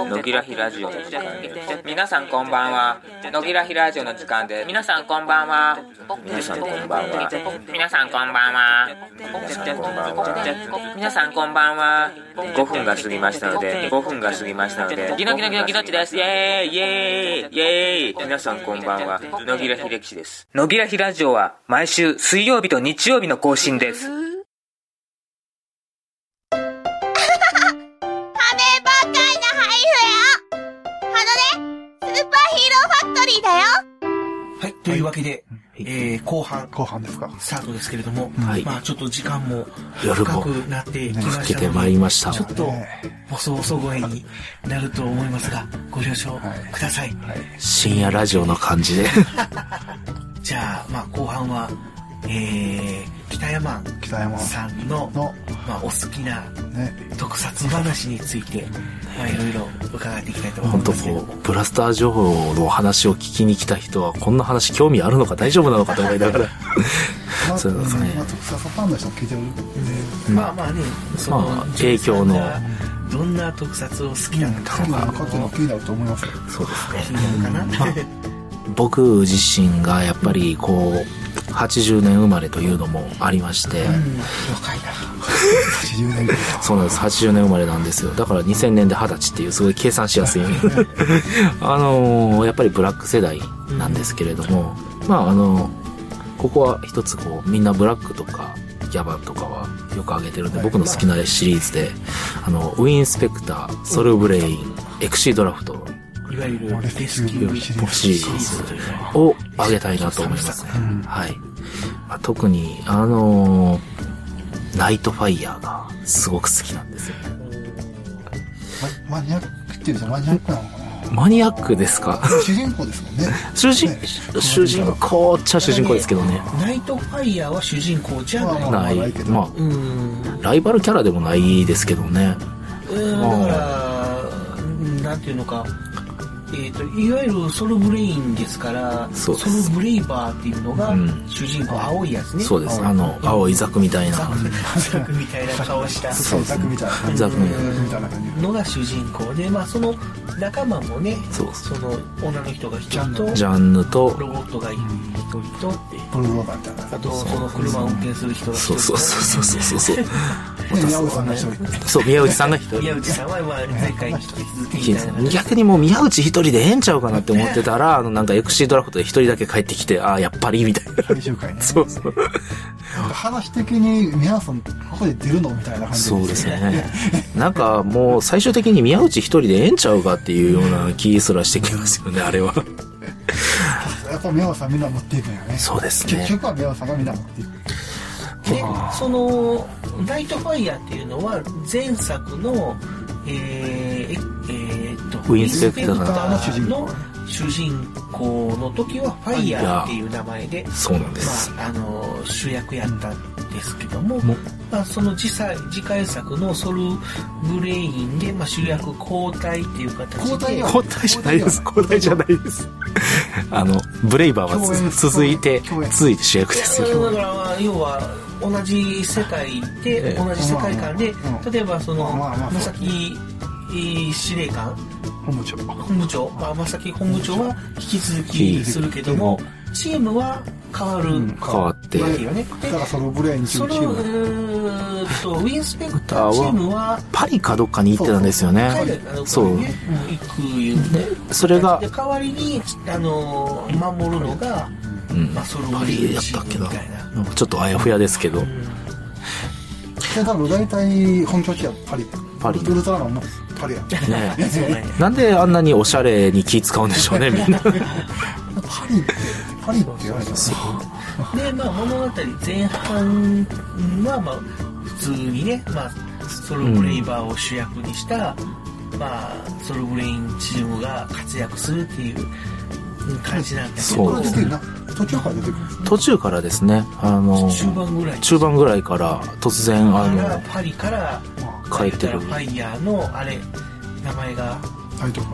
野木らひラジオ。の時間です皆さんこんばんは。野木らひラジオの時間で。す皆さんこんばんは。皆さんこんばんは。皆さんこんばんは。皆さんこんばんは。5分が過ぎましたので5分が過ぎましたので。ギノギノギノギノッチです。イエーイ。イエーイ。イエーイ。皆さんこんばんは。野木らひ歴史です。野木らひラジオは毎週水曜日と日曜日の更新ですローファクトリーだよはい、というわけで、えー、後半。後半ですか。スタートですけれども、はいまあちょっと時間も夜も深くなってきましたので、更けてまいりましたちょっと、ボソボソ声になると思いますが、ご了承ください。深夜ラジオの感じで。*laughs* じゃあ、まあ後半は、えー、北山さんの、まあお好きな特撮話について、まあいろいろ伺っていきたいと思い本当ますけど。こう、ブラスター情報の話を聞きに来た人は、こんな話興味あるのか大丈夫なのかと思いながら。まあ、そうですね。まあ、特撮ファンの人も聞いてるんで、まあまあね、その、まあ影響の。どんな特撮を好きなのか興味あるかっていうのは気になると思いますよ。そうですね。僕自身がやっぱりこう、80年生まれというのもありまして、若いな。*laughs* 80年。そうなんです。80年生まれなんですよ。だから2000年で20歳っていうすごい計算しやすい。*laughs* あのーやっぱりブラック世代なんですけれども、まああのここは一つこう、みんなブラックとか、ギャバンとかはよく挙げてるんで、僕の好きなシリーズで、あの、ウィンスペクター、ソルブレイン、エクシードラフト、いわゆるレスキューシリーズを挙げたいなと思いますね。はい。まあ、特に、あのーナイトファイヤーがすごく好きなんですよ。ママニアックっていうじゃマニアックなのかな？マニアックですか？主人公ですもんね。主人、主人公っちゃ主人公ですけどね。ナイトファイヤーは主人公じゃない。ない。まあ、うん。ライバルキャラでもないですけどね。うんだから、うんなんていうのか、えっ、と、いわゆるソルブレインですから、そうです。ソルブレイバーっていうのがうん。主人公、青いやつね。そうです。あの、青いザクみたいな。ザクみたいな顔した。そうザクみたいな。ザクみたいな。のが主人公で、まあその仲間もね、そうその女の人が一人と、ジャンヌと、ロボットが一人とって、ブルーローバー。あとその車を運転する人が一人そうそうそうそうそうそう。で、宮内さんが一人。そう、宮内さんが一人。宮内さんはまあ前回に引き続き。逆にもう宮内一人でええんちゃうかなって思ってたら、あのなんかエクシードラフトで一人だけ帰ってきて、ああ、やっぱり、みたいな。最終回ね。そうそう。話的に宮内さん、ここで出るのみたいな感じそうですね。なんかもう最終的に宮内一人でええんちゃうかっていうような気すらしてきますよね、あれは。やっぱ宮内さんみんな持っていくんよね。そうですね結局は宮内さんがみんな持っていく。で、その、ナイトファイヤーっていうのは、前作の、えー、ええーっと、ウィンスペクターの主人公の時は、ファイヤーっていう名前で、そうなんです。まあ、あの、主役やったんですけども、まあ、その次回次回作のソルブレインで、まあ、主役交代っていう形で、交代じゃないです。交代じゃないです。*laughs* あの、ブレイバーはつ続いて、続いて主役ですよ。だから、まあ要は、同じ世界で、同じ世界観で、例えばその、まさき司令官、本部長。本部長、まさき本部長は引き続きするけども、チームは変わる。変わって。わけよね。だからそのブレインチその、ーム。うーんと、ウィンスペクターチームは、パリかどっかに行ってたんですよね。そう。行く言うんで、それがで、代わりに、あの、守るのが、まあ、ソルブレインチームみたいな。ちょっとあやふやですけど。で、多分大体本拠地はパリ。パリウルトラマンもパリや。ね *laughs* なんであんなにおしゃれに気使うんでしょうね、*laughs* みんな。パリって、パリって言われたらで、まあ、物語前半は、まあ、普通にね、まあ、ソルブレイバーを主役にした、まあ、ソルブレインチームが活躍するっていう感じなんだけど、そうですね途中から出てくる。途中からですね、あの、中盤ぐらい。中盤ぐらいから突然、あの、パリから、帰ってるフ。ァイヤーの、あれ、名前が、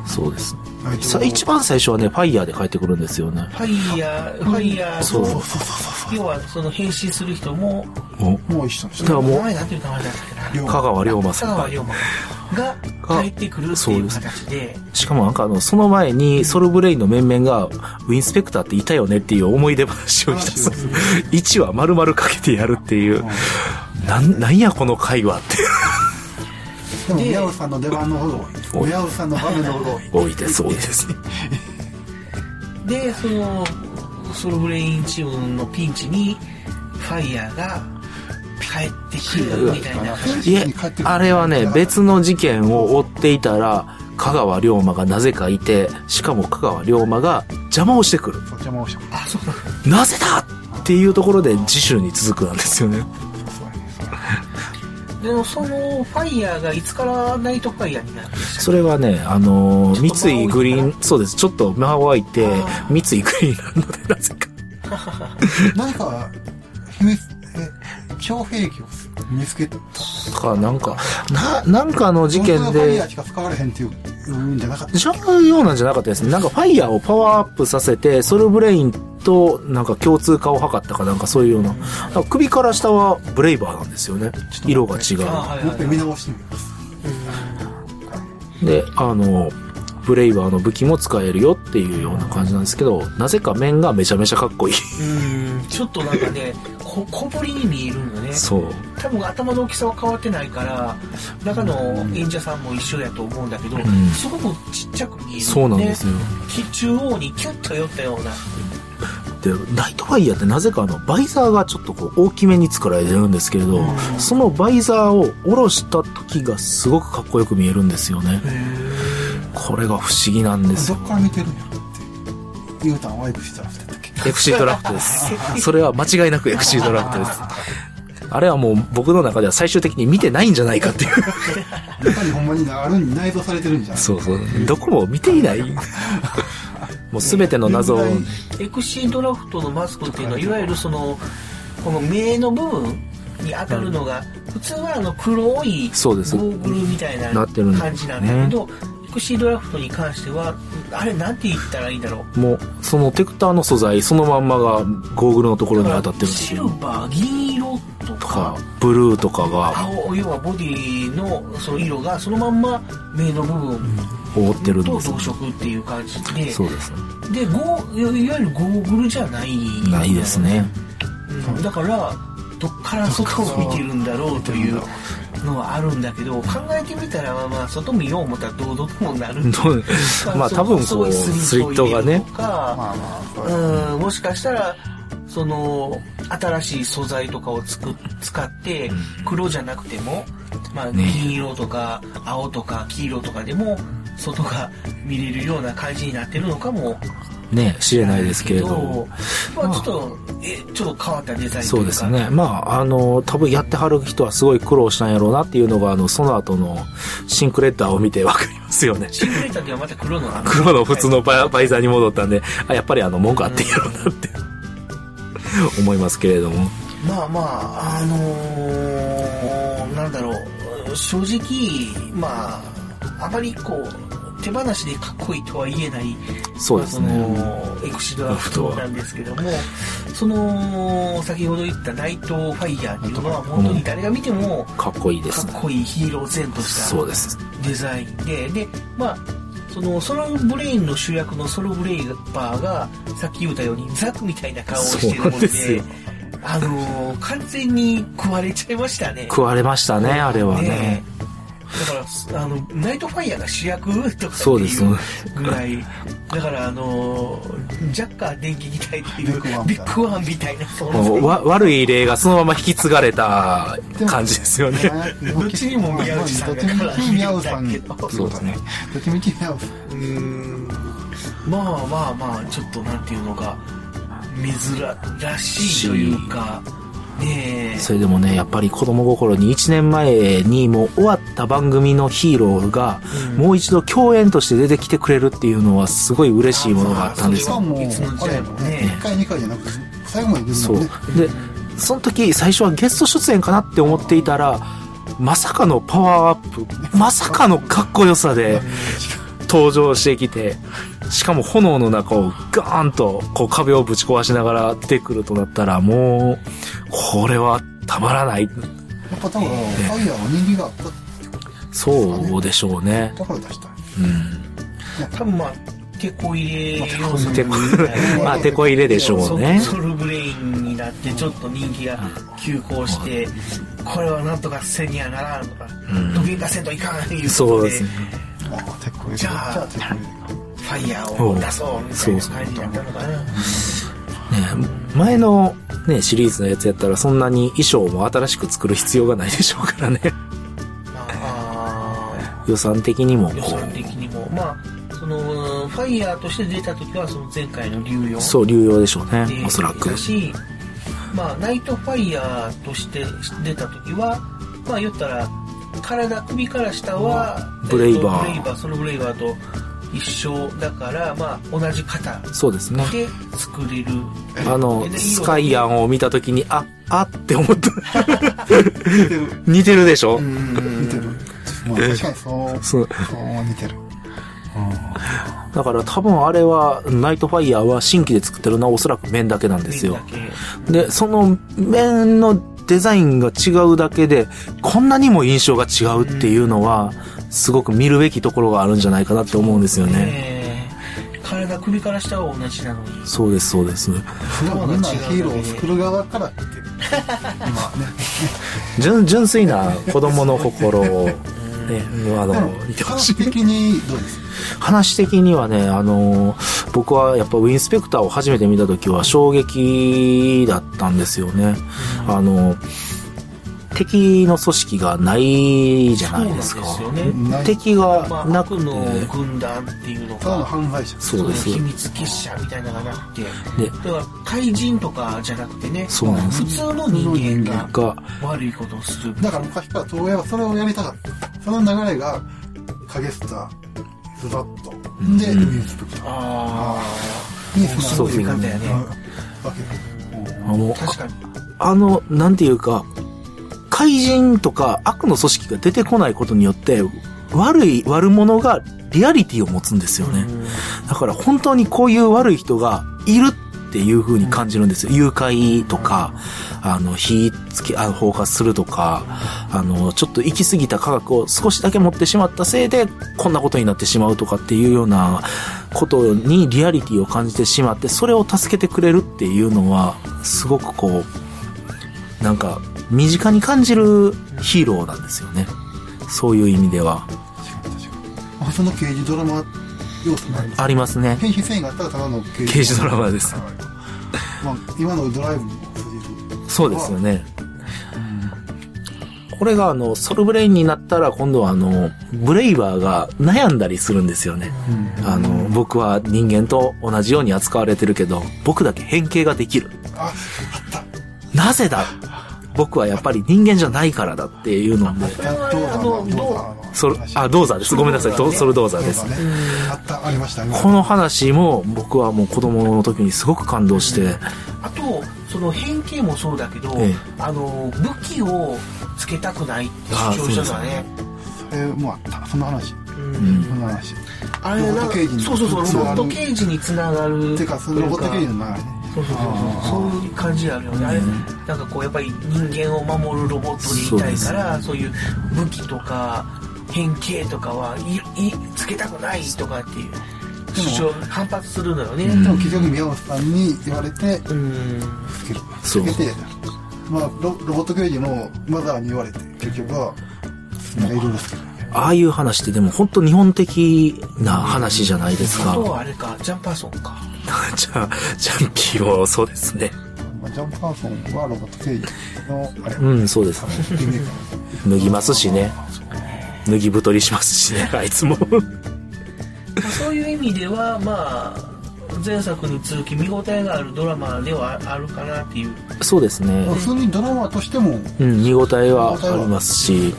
そうです。さ一番最初はね、ファイヤーで帰ってくるんですよね。ファイヤー、ファイヤーそう。の要はその変身する人ももう一緒です。だからもう名前なんていう名前だったっけな。香川龍馬香先輩川龍馬が帰ってくるっていう形で。しかもなんかあの、その前にソルブレインの面々が、ウィンスペクターっていたよねっていう思い出話をひたす。ら、1話丸々かけてやるっていう、なん、なんやこの会話って。でも宮尾さんの出番のほど多い。宮尾さんの場面のほど多い多いです、多いです。*laughs* でそのソルブレインチームのピンチにファイヤーが帰ってくるみたいな。形いえ、あれはね、別の事件を追っていたら、香川龍馬がなぜかいて、しかも香川龍馬が邪魔をしてくる。邪魔をしてくる。あそうなぜだっていうところで次週に続くなんですよね。でもそのファイヤーがいつからナイトファイヤーになるんですそれはね、あのー三井グリーン、そうです、ちょっと間を空いて、三井グリーンなので、なぜか。*laughs* 何か秘密え超兵器を見つけた？か、なんか、な、なんかの事件で本当はファイヤー、しか使われへんっていうんじゃなかったじゃあようなんじゃなかったですね。なんかファイヤーをパワーアップさせて、ソルブレインとなんか共通化を図ったかなんかそういうような。首から下はブレイバーなんですよね。色が違う。もう一回見直してみますで、あの、ブレイバーの武器も使えるよっていうような感じなんですけど、なぜか面がめちゃめちゃかっこいい。うんちょっとなんかねこ小ぶりに見えるのねそう。多分頭の大きさは変わってないから中の演者さんも一緒やと思うんだけど、んすごくちっちゃく見えるそうなんですよ。き中央にキュッと寄ったようなで、ナイトファイヤーってなぜかあの、バイザーがちょっとこう大きめに作られてるんですけれど、そのバイザーを下ろした時がすごくかっこよく見えるんですよね。これが不思議なんですよどっ。から見てるんやろって言うたんはエクシードラフトだったっけ？FC ドラフトです。それは間違いなく FC ドラフトです。あれはもう僕の中では最終的に見てないんじゃないかっていう。中にほんまにあるに内蔵されてるんじゃんそうそう。どこも見ていない。もうすべての謎を。エクシードラフトのマスクっていうのはいわゆるそのこの目の部分に当たるのが、普通はあの黒いゴそうですーグルみたいな感じなんだけど、エクシードラフトに関してはあれなんて言ったらいいんだろう？もう、そのテクターの素材そのまんまがゴーグルのところに当たってるんですシルよ。バー銀色ととかか、ブルーとかが青要はボディのその色がそのまんま目の部分覆ってるんとですよ。同色っていう感じでそうです。でゴーいわゆるゴーグルじゃないないですね。うんだからどっから外を見てるんだろうというのはあるんだけど考えてみたらまあまあ外見よう思ったらどうともなる。*laughs* まあ多分こう、スリットがね、とか、うんもしかしたらその新しい素材とかをつく使って黒じゃなくても、まあ、ね。銀色とか青とか黄色とかでも外が見れるような感じになってるのかもね、知れないですけれど。まあ、ちょっとえちょっと変わったデザインそうですね。まあ、あの、多分やってはる人はすごい苦労したんやろうなっていうのが、あの、その後のシンクレッダーを見てわかりますよね。シンクレーターではまた黒の黒の普通のバイバイザーに戻ったんで、あ、やっぱりあの、文句あってんやろうなって、思いますけれども。まあまああのーなんだろう正直まああまりこう手放しでかっこいいとは言えないそうですねエクシドラフトなんですけどもその先ほど言ったナイトファイヤーっていうのは本当に誰が見てもかっこいいでかっすね。こいいヒーロー前とした。デザインででまあそのソルブレインの主役のソルブレイバーがさっき言ったようにザクみたいな顔をしてるもんであのー完全に食われちゃいましたね食われましたね、あれはね。だからあのナイトファイヤーが主役とかそうですっていうぐらい。だからあのージャッカー電気機体っていうビッグワンみたいな。存もうわ悪い例がそのまま引き継がれた感じですよね。*laughs* どっちにも宮内さんが絡んで宮尾るんださんけど。そうだね。どっちみち宮尾さんうーん。まあまあまあちょっとなんていうのか珍しいというかねえ。それでもね、やっぱり子供心に1年前にもう終わった番組のヒーローが、もう一度共演として出てきてくれるっていうのはすごい嬉しいものがあったんですよ。ね。1回2回じゃなくて最後まで出るそう。もんねで、その時最初はゲスト出演かなって思っていたら、まさかのパワーアップ、まさかのかっこよさで登場してきて、しかも炎の中をガーンとこう壁をぶち壊しながら出てくるとなったら、もう、これはたまらない。やっぱ多分、ファイヤーの人気があった。そうでしょうね。だから出した。うん。多分まあ、テコ入れ要素テコまあテコ入れでしょうねソソルブレインになって、ちょっと人気が急降下して、これはなんとかせねばならんとか、土下座せんといかんいうことで。そうですね。じゃあ、ファイヤーを出そうみたいな感じになったのかな。ね、前のね、シリーズのやつやったらそんなに衣装も新しく作る必要がないでしょうからね。予算的にもこ予算的にも。まあ、その、ファイヤーとして出た時は、その前回の流用。う、そう、流用でしょうね、でおそらくだ。し、まあ、ナイトファイヤーとして出た時は、まあ言ったら、体、首から下は、ブレイバーえっとブレイバー、そのブレイバーと一緒だから、まあ同じ型そうですね。で作れる。あの、でスカイアンを見たときに、あ、あって思った。似てるでしょ？似てる。まあ確かにそう、そうそう似てる。だから多分あれは、ナイトファイヤーは新規で作ってるのはおそらく面だけなんですよ。で、その面のデザインが違うだけで、こんなにも印象が違うっていうのは、すごく見るべきところがあるんじゃないかなって思うんですよね。えー体、首から下は同じなのに。そうです、そうです。普段みんなヒーローを作る側から見てる。今ね。純純粋な子供の心を、ね、あの、見てほしい。話的にどうです話的にはね、あの、僕はやっぱウィンスペクターを初めて見た時は衝撃だったんですよね。あの、敵の組織がないじゃないですか。すよね敵がまあ、なくて、悪の軍団っていうのが、犯罪者。そうです秘密結社みたいなのがなくて、でだから怪人とかじゃなくてね、そうなんです普通の人間がが、悪いことをする。だから昔から東映はそれをやりたかった。その流れが、影スタ、ズバット、で、ウィンスペクター。ああ。につなそういうがる感じだよね。あの、確かに。あの、なんていうか、怪人とか悪の組織が出てこないことによって、悪い悪者がリアリティを持つんですよね。だから本当にこういう悪い人がいるっていう風に感じるんですよ。誘拐とか、あの、火つけ、あ放火するとか、あの、ちょっと行き過ぎた科学を少しだけ持ってしまったせいで、こんなことになってしまうとかっていうようなことにリアリティを感じてしまって、それを助けてくれるっていうのは、すごくこう、なんか、身近に感じるヒーローなんですよね。そういう意味では。普通の刑事ドラマ要素もあります。ありますね。編集繊維があったらただの刑刑事ドラマです。まあ、今のドライブにも。そうですよね。これがあの、ソルブレインになったら今度はあの、ブレイバーが悩んだりするんですよね。あの、僕は人間と同じように扱われてるけど、僕だけ変形ができる。あ、なぜだ？僕はやっぱり人間じゃないからだっていうので、どうだろう、どうだろソル、あ、ドーザーです。ごめんなさい。ドソルドーザーです。あった、ありましたね。この話も僕はもう子供の時にすごく感動して、あと、その変形もそうだけど、ええあの、武器をつけたくないって主張したのはね。それもあった。その話。うんその話。あれなロボット刑事にそうそうそう、ロボットつながる刑事につながる。てか、そのロボット刑事の流れね。そうそうそうそう、そういう感じあるよね。あれ、なんかこう、やっぱり人間を守るロボットにいたいから、そういう武器とか、変形とかはい、い、つけたくないとかっていう。主張、反発するのよね。でも結局宮本さんに言われて、うん。つける。つけて、まあロ、ロボット刑事のマザーに言われて、結局は、なんかいろいろつける。ああいう話ってでも本当日本的な話じゃないですかあと。はあれか、ジャンパーソンか。*laughs* じゃあ、ジャンキーを、そうですね。まあ、ジャンパーソンはロボット刑事の、あれ、うん、そうですね。脱ぎますしね。脱ぎ太りしますしね、あいつも。まあそういう意味では、まあ、前作に続き見応えがあるドラマではあるかなっていう。そうですね。普通にドラマとしても、うん、見応えはありますし、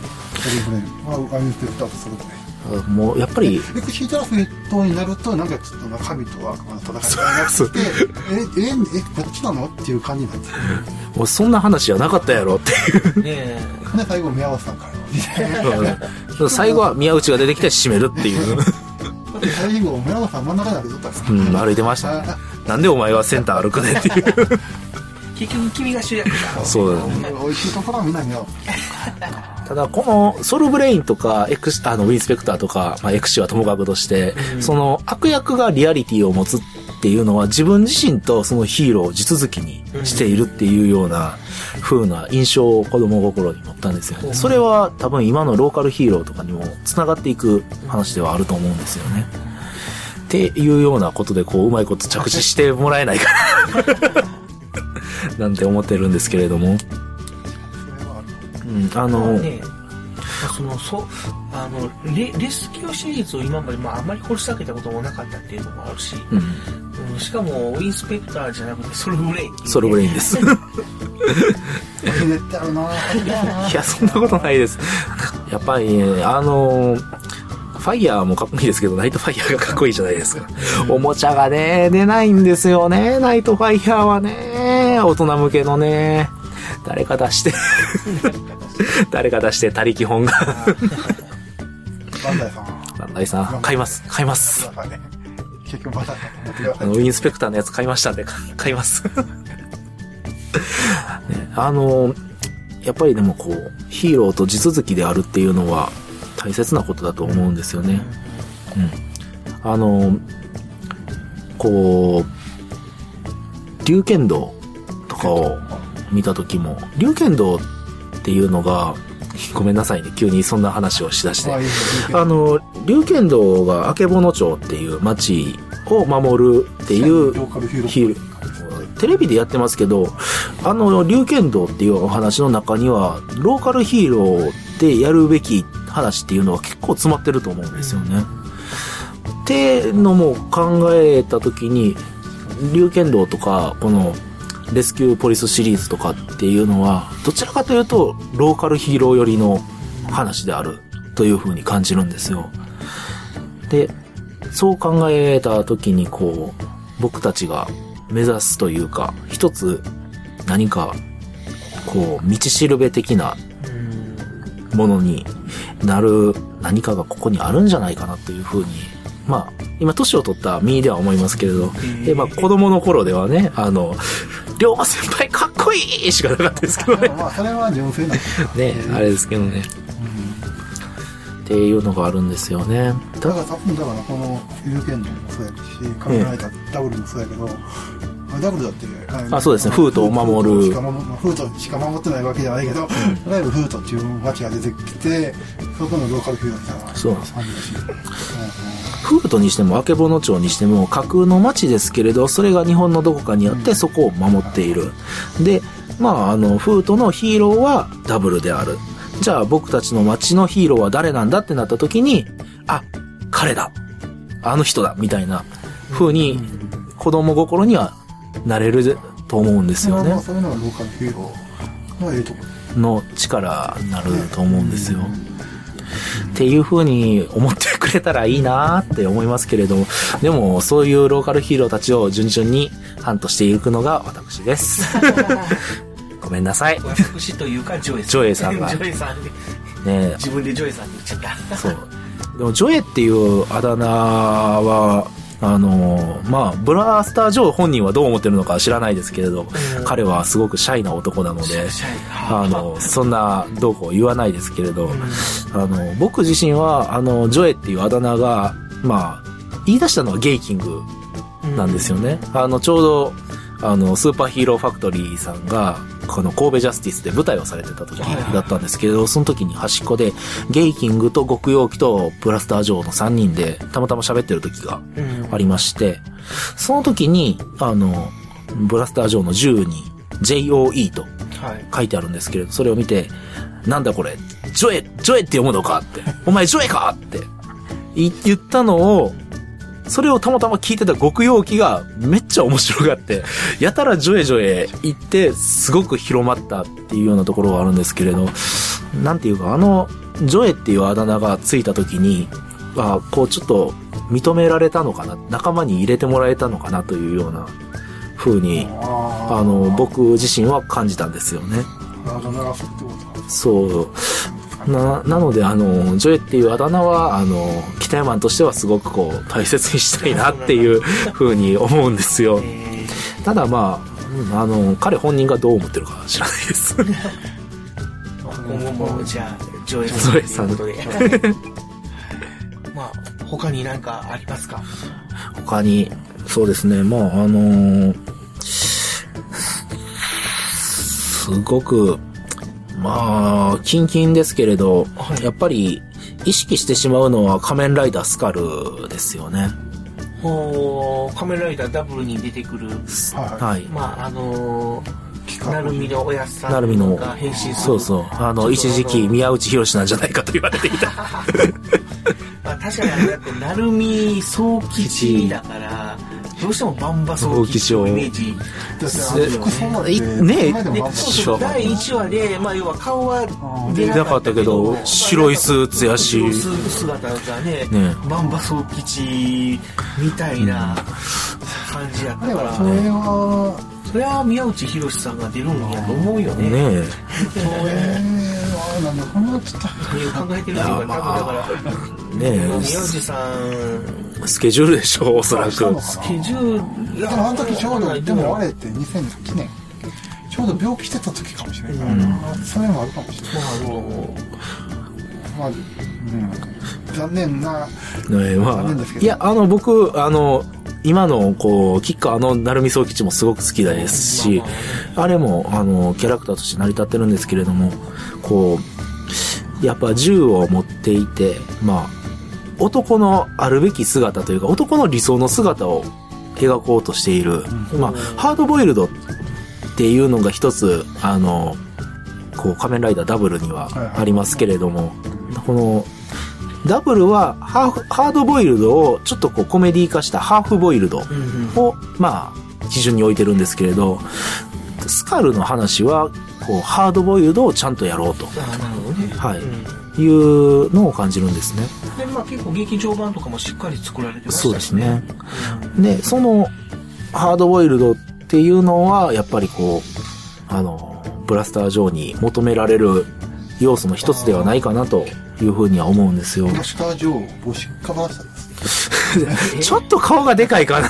もうやっぱり、エクシートラフェットになると、なんかちょっとな神と悪魔の戦いがなくて、え、え、え、こっちなのっていう感じになってもうそんな話じゃなかったやろっていう。ねえ。で、最後、宮本さんから、みたいな。最後は宮内が出てきて締めるっていう。最後、村野さん真ん中で歩いとったんですかうん、歩いてましたね。なんでお前はセンター歩くねっていう。結局君が主役だ。*laughs* そうだね。美味しいところはみんな見よ *laughs* ただ、このソルブレインとか、エクシ、あの、ウィンスペクターとか、まあ、エクシはともかくとして、その悪役がリアリティを持つっていうのは自分自身とそのヒーローを地続きにしているっていうような風な印象を子供心に持ったんですよね。それは多分今のローカルヒーローとかにも繋がっていく話ではあると思うんですよね。っていうようなことでこう、うまいこと着地してもらえないかな。*laughs* *laughs* なんて思ってるんですけれども。うん、あの、ね、まあその、そう、あの、レレスキューシリーズを今まで、まあ、あんまり掘り下げたこともなかったっていうのもあるし、うん、うんしかも、ウィンスペクターじゃなくて、ソルブレインね、ソルブレインです。*laughs* いや、そんなことないです。やっぱり、ね、あの、ファイヤーもかっこいいですけど、ナイトファイヤーがかっこいいじゃないですか。おもちゃがね、出ないんですよね、ナイトファイヤーはね。大人向けのね。誰か出して。*laughs* 誰か出して、他力本願。バンダイさん。バンダイさん、買います。買います。結局バンあの、インスペクターのやつ買いましたんで、か買います。*laughs* ね、あの、やっぱりでもこう、ヒーローと地続きであるっていうのは大切なことだと思うんですよね。うん。あの、こう、龍剣道とかを見た時も、龍剣道っていうのが、ごめんなさいね、急にそんな話をしだして。あの、龍剣道が曙町っていう町を守るっていう。テレビでやってますけど、あの、龍剣道っていうお話の中には、ローカルヒーローでやるべき話っていうのは結構詰まってると思うんですよね。ってのも考えたときに、龍剣道とか、この、レスキューポリスシリーズとかっていうのは、どちらかというと、ローカルヒーロー寄りの話であるというふうに感じるんですよ。で、そう考えたときに、こう、僕たちが目指すというか、一つ何か、こう、道しるべ的なものになる何かがここにあるんじゃないかなというふうに、まあ、今年を取った身では思いますけれど、で、まあ子供の頃ではね、あの、龍馬先輩かっこいいしかなかったですけどね。まあ、それは純粋な。ね、あれですけどね。っていうのがあるんですよね。だから多分だからこのフィルケンドもそうやし、カメラライターダブルもそうやけど、ダブルだって、あそうですねフートを守るフートしか守ってないわけじゃないけど、いわゆるフートっていう街が出てきて、そこのローカルフィールドみたいなそう感じだし。フートにしても、曙町にしても、架空の町ですけれど、それが日本のどこかにあって、そこを守っている。で、まあ、あの、フートのヒーローはダブルである。じゃあ、僕たちの町のヒーローは誰なんだってなった時に、あ、彼だ。あの人だ。みたいな風に、子供心にはなれると思うんですよね。そういうのがローカルヒーローのええとこの力になると思うんですよ。っていう風に思ってくれたらいいなって思いますけれども、でもそういうローカルヒーローたちを順々にハントしていくのが私です。*laughs* ごめんなさい。私というか、ジョエさん。ジョエさんがジョエさんで。ね自分でジョエさんって言っちゃった。そう。でも、ジョエっていうあだ名は、あの、まあ、ブラスター・ジョー本人はどう思ってるのか知らないですけれど、彼はすごくシャイな男なので、あの、そんなどうこう言わないですけれど、あの、僕自身は、あの、ジョエっていうあだ名が、まあ、言い出したのはゲイキングなんですよね。あの、ちょうど、あの、スーパーヒーローファクトリーさんが、この神戸ジャスティスで舞台をされてた時だったんですけれど、その時に端っこで、ゲイキングと極陽気とブラスター・ジョーの3人で、たまたま喋ってる時がありまして、その時に、あの、ブラスター・ジョーの銃に JOE とはい。書いてあるんですけれど、それを見て、なんだこれ、ジョエ、ジョエって読むのかって、お前ジョエかってい言ったのを、それをたまたま聞いてた極陽気がめっちゃ面白がって、*laughs* やたらジョエジョエ言って、すごく広まったっていうようなところがあるんですけれど、なんていうか、あの、ジョエっていうあだ名がついた時に、あこうちょっと認められたのかな、仲間に入れてもらえたのかなというような風に、あの、僕自身は感じたんですよね。そう。な、なので、あの、ジョエっていうあだ名は、あの、北山としてはすごくこう、大切にしたいなっていうふうに思うんですよ。ただまあ、うんあの、彼本人がどう思ってるか知らないです。今後も、じゃあ、上映上映さんさんということで。まあ、他に何かありますか？他に、そうですね、まあ、あのーすごく、まあ、キンキンですけれど、やっぱり、意識してしまうのは仮面ライダースカルですよね。お仮面ライダーダブルに出てくる、はい。まあ、あのー、なるみのおやすさなるみのんが変身する。そうそう。あの、一時期宮内博なんじゃないかと言われていた。*laughs* まあ、確かにあれだって、なるみ総吉だから、どうしてもバンバ総吉のイメージするよね。え、第1話で、まあ、要は顔は出出なかったけど、白いスーツやし、スーツ姿がねねバンバ総吉みたいな感じやったから、それは、それは宮内博さんが出るんやと思うよね。ねえ。それは、なんでこんなちょっと。考えてるっていうか、多分だから、ね宮内さん、え、スケジュールでしょう、おそらく。スケジュール、でもあの時ちょうど、でもあれって2008年。ちょうど病気してた時かもしれないからな。それもあるかもしれない。まあ、うん。残念な。ねまあ残念ですけ、どいや、あの、僕、あの、今の、こう、キッカーの成海宗吉もすごく好きですし、あれも、あの、キャラクターとして成り立ってるんですけれども、こう、やっぱ銃を持っていて、まあ、男のあるべき姿というか、男の理想の姿を描こうとしている、まあ、ハードボイルドっていうのが一つ、あの、こう、仮面ライダーダブルにはありますけれども、この、ダブルはハーフ、ハードボイルドをちょっとこうコメディ化したハーフボイルドを、まあ、基準に置いてるんですけれど、スカルの話は、こう、ハードボイルドをちゃんとやろうと。あなるほどね。はい。いうのを感じるんですね。で、まあ結構劇場版とかもしっかり作られてましたしそうですね。で、その、ハードボイルドっていうのは、やっぱりこう、あの、ブラスター上に求められる要素の一つではないかなというふうには思うんですよ。ボシカー女王、ボシカバーしたです。ちょっと顔がでかいかな。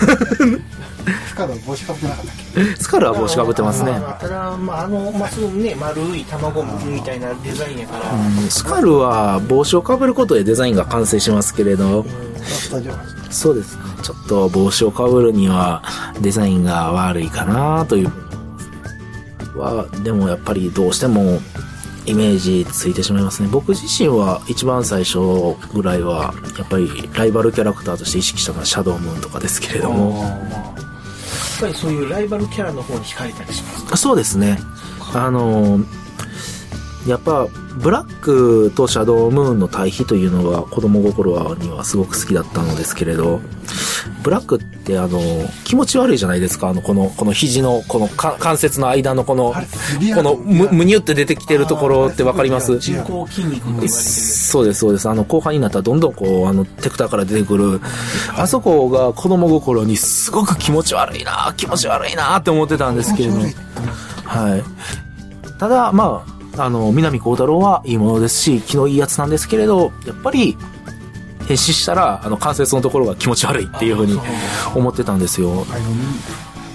スカルは帽子かぶってなかったっけスカルは帽子かぶってますね。まあただ、まあ、あの、まあ、すごいね、丸い卵みたいなデザインやから、うんスカルは帽子をかぶることでデザインが完成しますけれど、スタジオそうですね。ちょっと帽子をかぶるにはデザインが悪いかなという。は、でもやっぱりどうしてもイメージついてしまいますね。僕自身は一番最初ぐらいは、やっぱりライバルキャラクターとして意識したのはシャドウムーンとかですけれども、やっぱりそういうライバルキャラの方に惹かれたりします。そうですね。あの、やっぱ、ブラックとシャドウムーンの対比というのが子供心にはすごく好きだったのですけれど、ブラックってあの、気持ち悪いじゃないですか。あの、この、この肘の、このか関節の間のこの、このむ、むにゅって出てきてるところってわかります？人工筋肉って言われてる。そうです、そうです。あの、後半になったらどんどんこう、あの、テクターから出てくる、あそこが子供心にすごく気持ち悪いな、気持ち悪いなって思ってたんですけれども。はい。ただ、まあ、あの、南光太郎はいいものですし、気のいいやつなんですけれど、やっぱり、変死したら、あの、関節のところが気持ち悪いっていうふうに思ってたんですよ。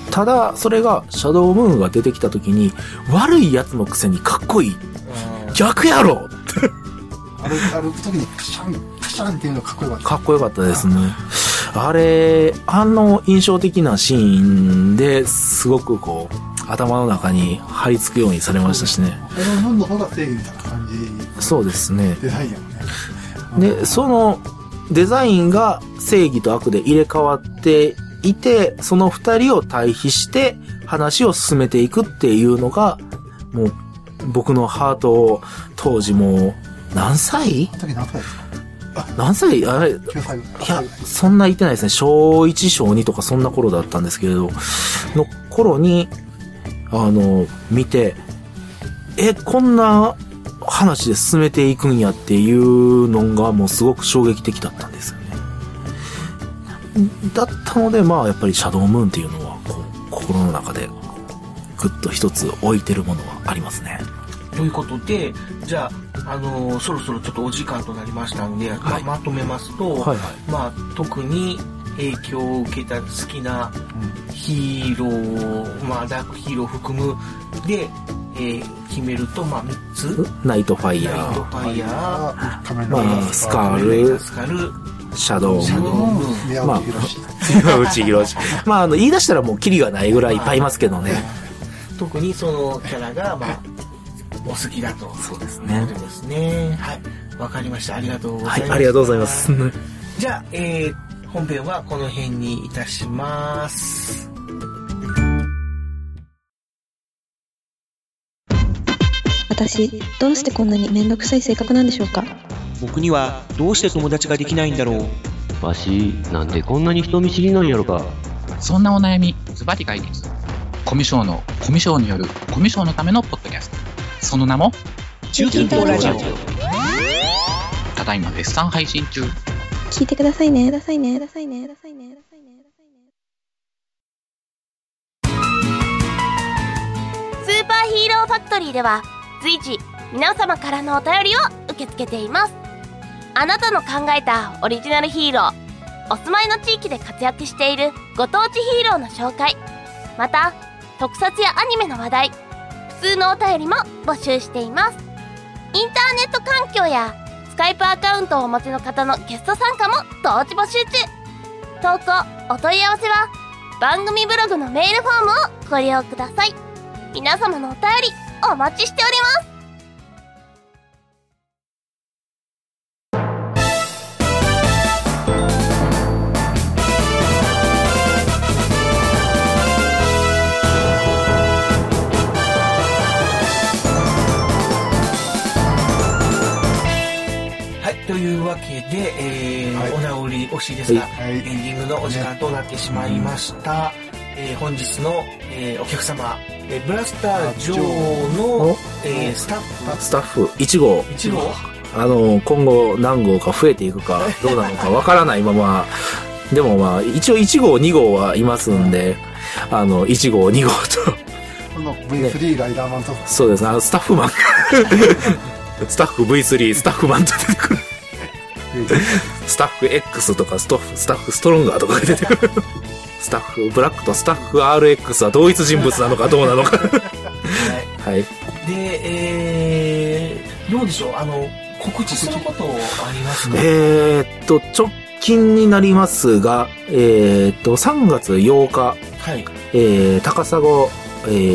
ただ、それが、シャドウムーンが出てきた時に、悪いやつのくせにかっこいい。逆やろ歩く歩く時にプシャン、プシャンっていうのかっこよかった。かっこよかったですね。あれ、あの印象的なシーンですごくこう、頭の中に張り付くようにされましたしね。そうですね。デザインやもんね。で、そのデザインが正義と悪で入れ替わっていて、その二人を対比して話を進めていくっていうのが、もう僕のハートを当時もう何歳？何歳ですか？何歳？あれ、い ?9 歳。や、そんな言ってないですね。小1、小2とかそんな頃だったんですけれど、の頃に、あの、見て、え、こんな話で進めていくんやっていうのがもうすごく衝撃的だったんですよね。だったので、まあやっぱりシャドウムーンっていうのは、こう、心の中でぐっと一つ置いてるものはありますね。でということで、じゃあ、あのーそろそろちょっとお時間となりましたんで、ままとめますと、はいはいまあ、特に影響を受けた好きなヒーロー、まあ、ダークヒーローを含むで、えー決めると、まあ、3つ。ナイトファイヤナイトー、ファイヤー、まあ、スカール、スカル、シャドウシャドウムムーン宮まあ内博士。宮内博士。まあ、あの、言い出したらもうキリがないぐらいいっぱいいますけどね。特にそのキャラが、まあ、お好きだと。そうですねことですね。はい。わかりました。ありがとうございます。はい、ありがとうございます。じゃあ、えー、本編はこの辺にいたします。私、どうしてこんなにめんどくさい性格なんでしょうか？僕にはどうして友達ができないんだろう？わし、なんでこんなに人見知りなんやろか？そんなお悩み、ズバリ解決。コミュ障のコミュ障によるコミュ障のためのポッドキャスト。その名も、中近東ラジオ。ただいま絶賛配信中。聞いてくださいね、くださいね、くださいね、くださいね、くださいね。スーパーヒーローファクトリーでは随時皆様からのお便りを受け付けています。あなたの考えたオリジナルヒーローお住まいの地域で活躍しているご当地ヒーローの紹介また特撮やアニメの話題普通のお便りも募集しています。インターネット環境やスカイプアカウントをお持ちの方のゲスト参加も同時募集中。投稿お問い合わせは番組ブログのメールフォームをご利用ください。皆様のお便りお待ちしておりますはい。というわけで、えーお名残惜しいですが、エンディングのお時間となってしまいました。えー本日の、えーお客様、えーブラスタージョーの、えースタッフ、スタッフ。1号。1号？あの、今後何号か増えていくかどうなのかわからない。*laughs* まま、でもまあ、一応1号、2号はいますんで、あの、1号、2号と、この V3 ライダーマンと、そうです。ね、あの、スタッフマン。*laughs* スタッフ V3、スタッフマンと出てくる。スタッフ X とかストッフ、スタッフストロンガーとかが出てくる。スタッフブラックとスタッフ RX は同一人物なのかどうなのか。はい。で、えー、どうでしょう？あの、告知することありますか？えーっと、直近になりますが、えーっと、3月8日、はい。えー、高砂、え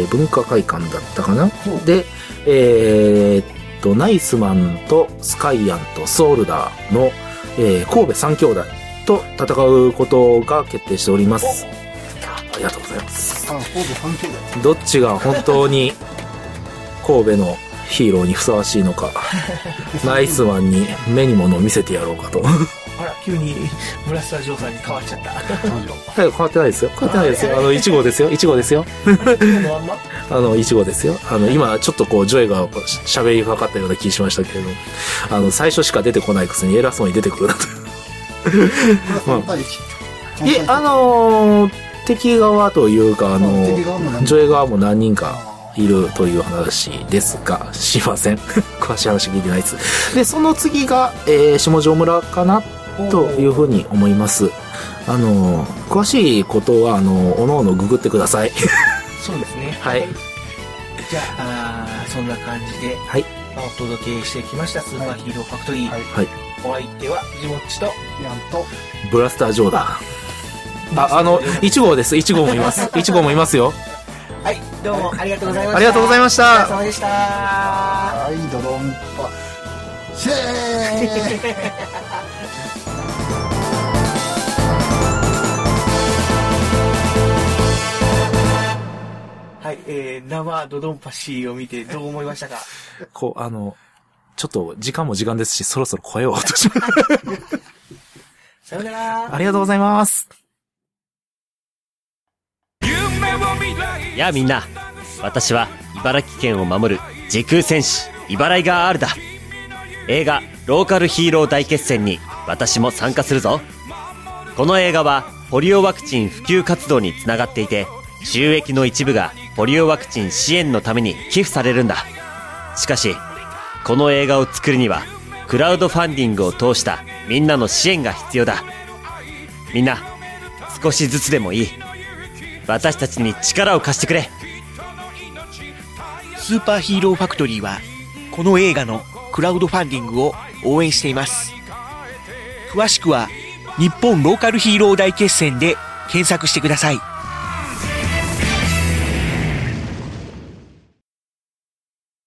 ー文化会館だったかな？で、えーっと、ナイスマンとスカイアンとソールダーの、えー神戸三兄弟と戦うことが決定しております。ありがとうございます。どっちが本当に神戸のヒーローにふさわしいのか、*laughs* ナイスマンに目に物を見せてやろうかと。あら、急にブラスタさんに変わっちゃった。はい、変わってないですよ。変わってないですよ。あの、1号ですよ。1号ですよ。*laughs* あの、1号ですよ。あの、今、ちょっとこう、ジョーが喋りかかったような気しましたけれど、あの、最初しか出てこないくせに偉そうに出てくるなと。え、あのー敵側というか、あの敵側も何人ジョー側も何人かいるという話ですが、しません。*laughs* 詳しい話聞いてないです。で、その次が、えー下條村かなというふうに思います。あのー詳しいことは、あのおのおのググってください。*laughs* そうですね。はい。じゃあ、あーそんな感じで、はい。まあお届けしてきましたスーパーヒーローファクトリー。はい。お相手は、ジモッチと、ヤンと、ブラスタージョーだ。あ、あの、1号です。1号もいます。*laughs* 1号もいますよ。はい、どうもありがとうございました。ありがとうございましたお疲れ様でした。はい、ドドンパ。シェーはい、えー、生ドドンパシーを見てどう思いましたか？こう、あの、ちょっと時間も時間ですし、そろそろ声を落とします。さよなら。ありがとうございます。やあみんな私は茨城県を守る時空戦士茨城が R だ映画「ローカルヒーロー大決戦」に私も参加するぞこの映画はポリオワクチン普及活動につながっていて収益の一部がポリオワクチン支援のために寄付されるんだしかし、この映画を作るには、クラウドファンディングを通したみんなの支援が必要だ。みんな、少しずつでもいい。私たちに力を貸してくれ。スーパーヒーローファクトリーは、この映画のクラウドファンディングを応援しています。詳しくは、日本ローカルヒーロー大決戦で検索してください。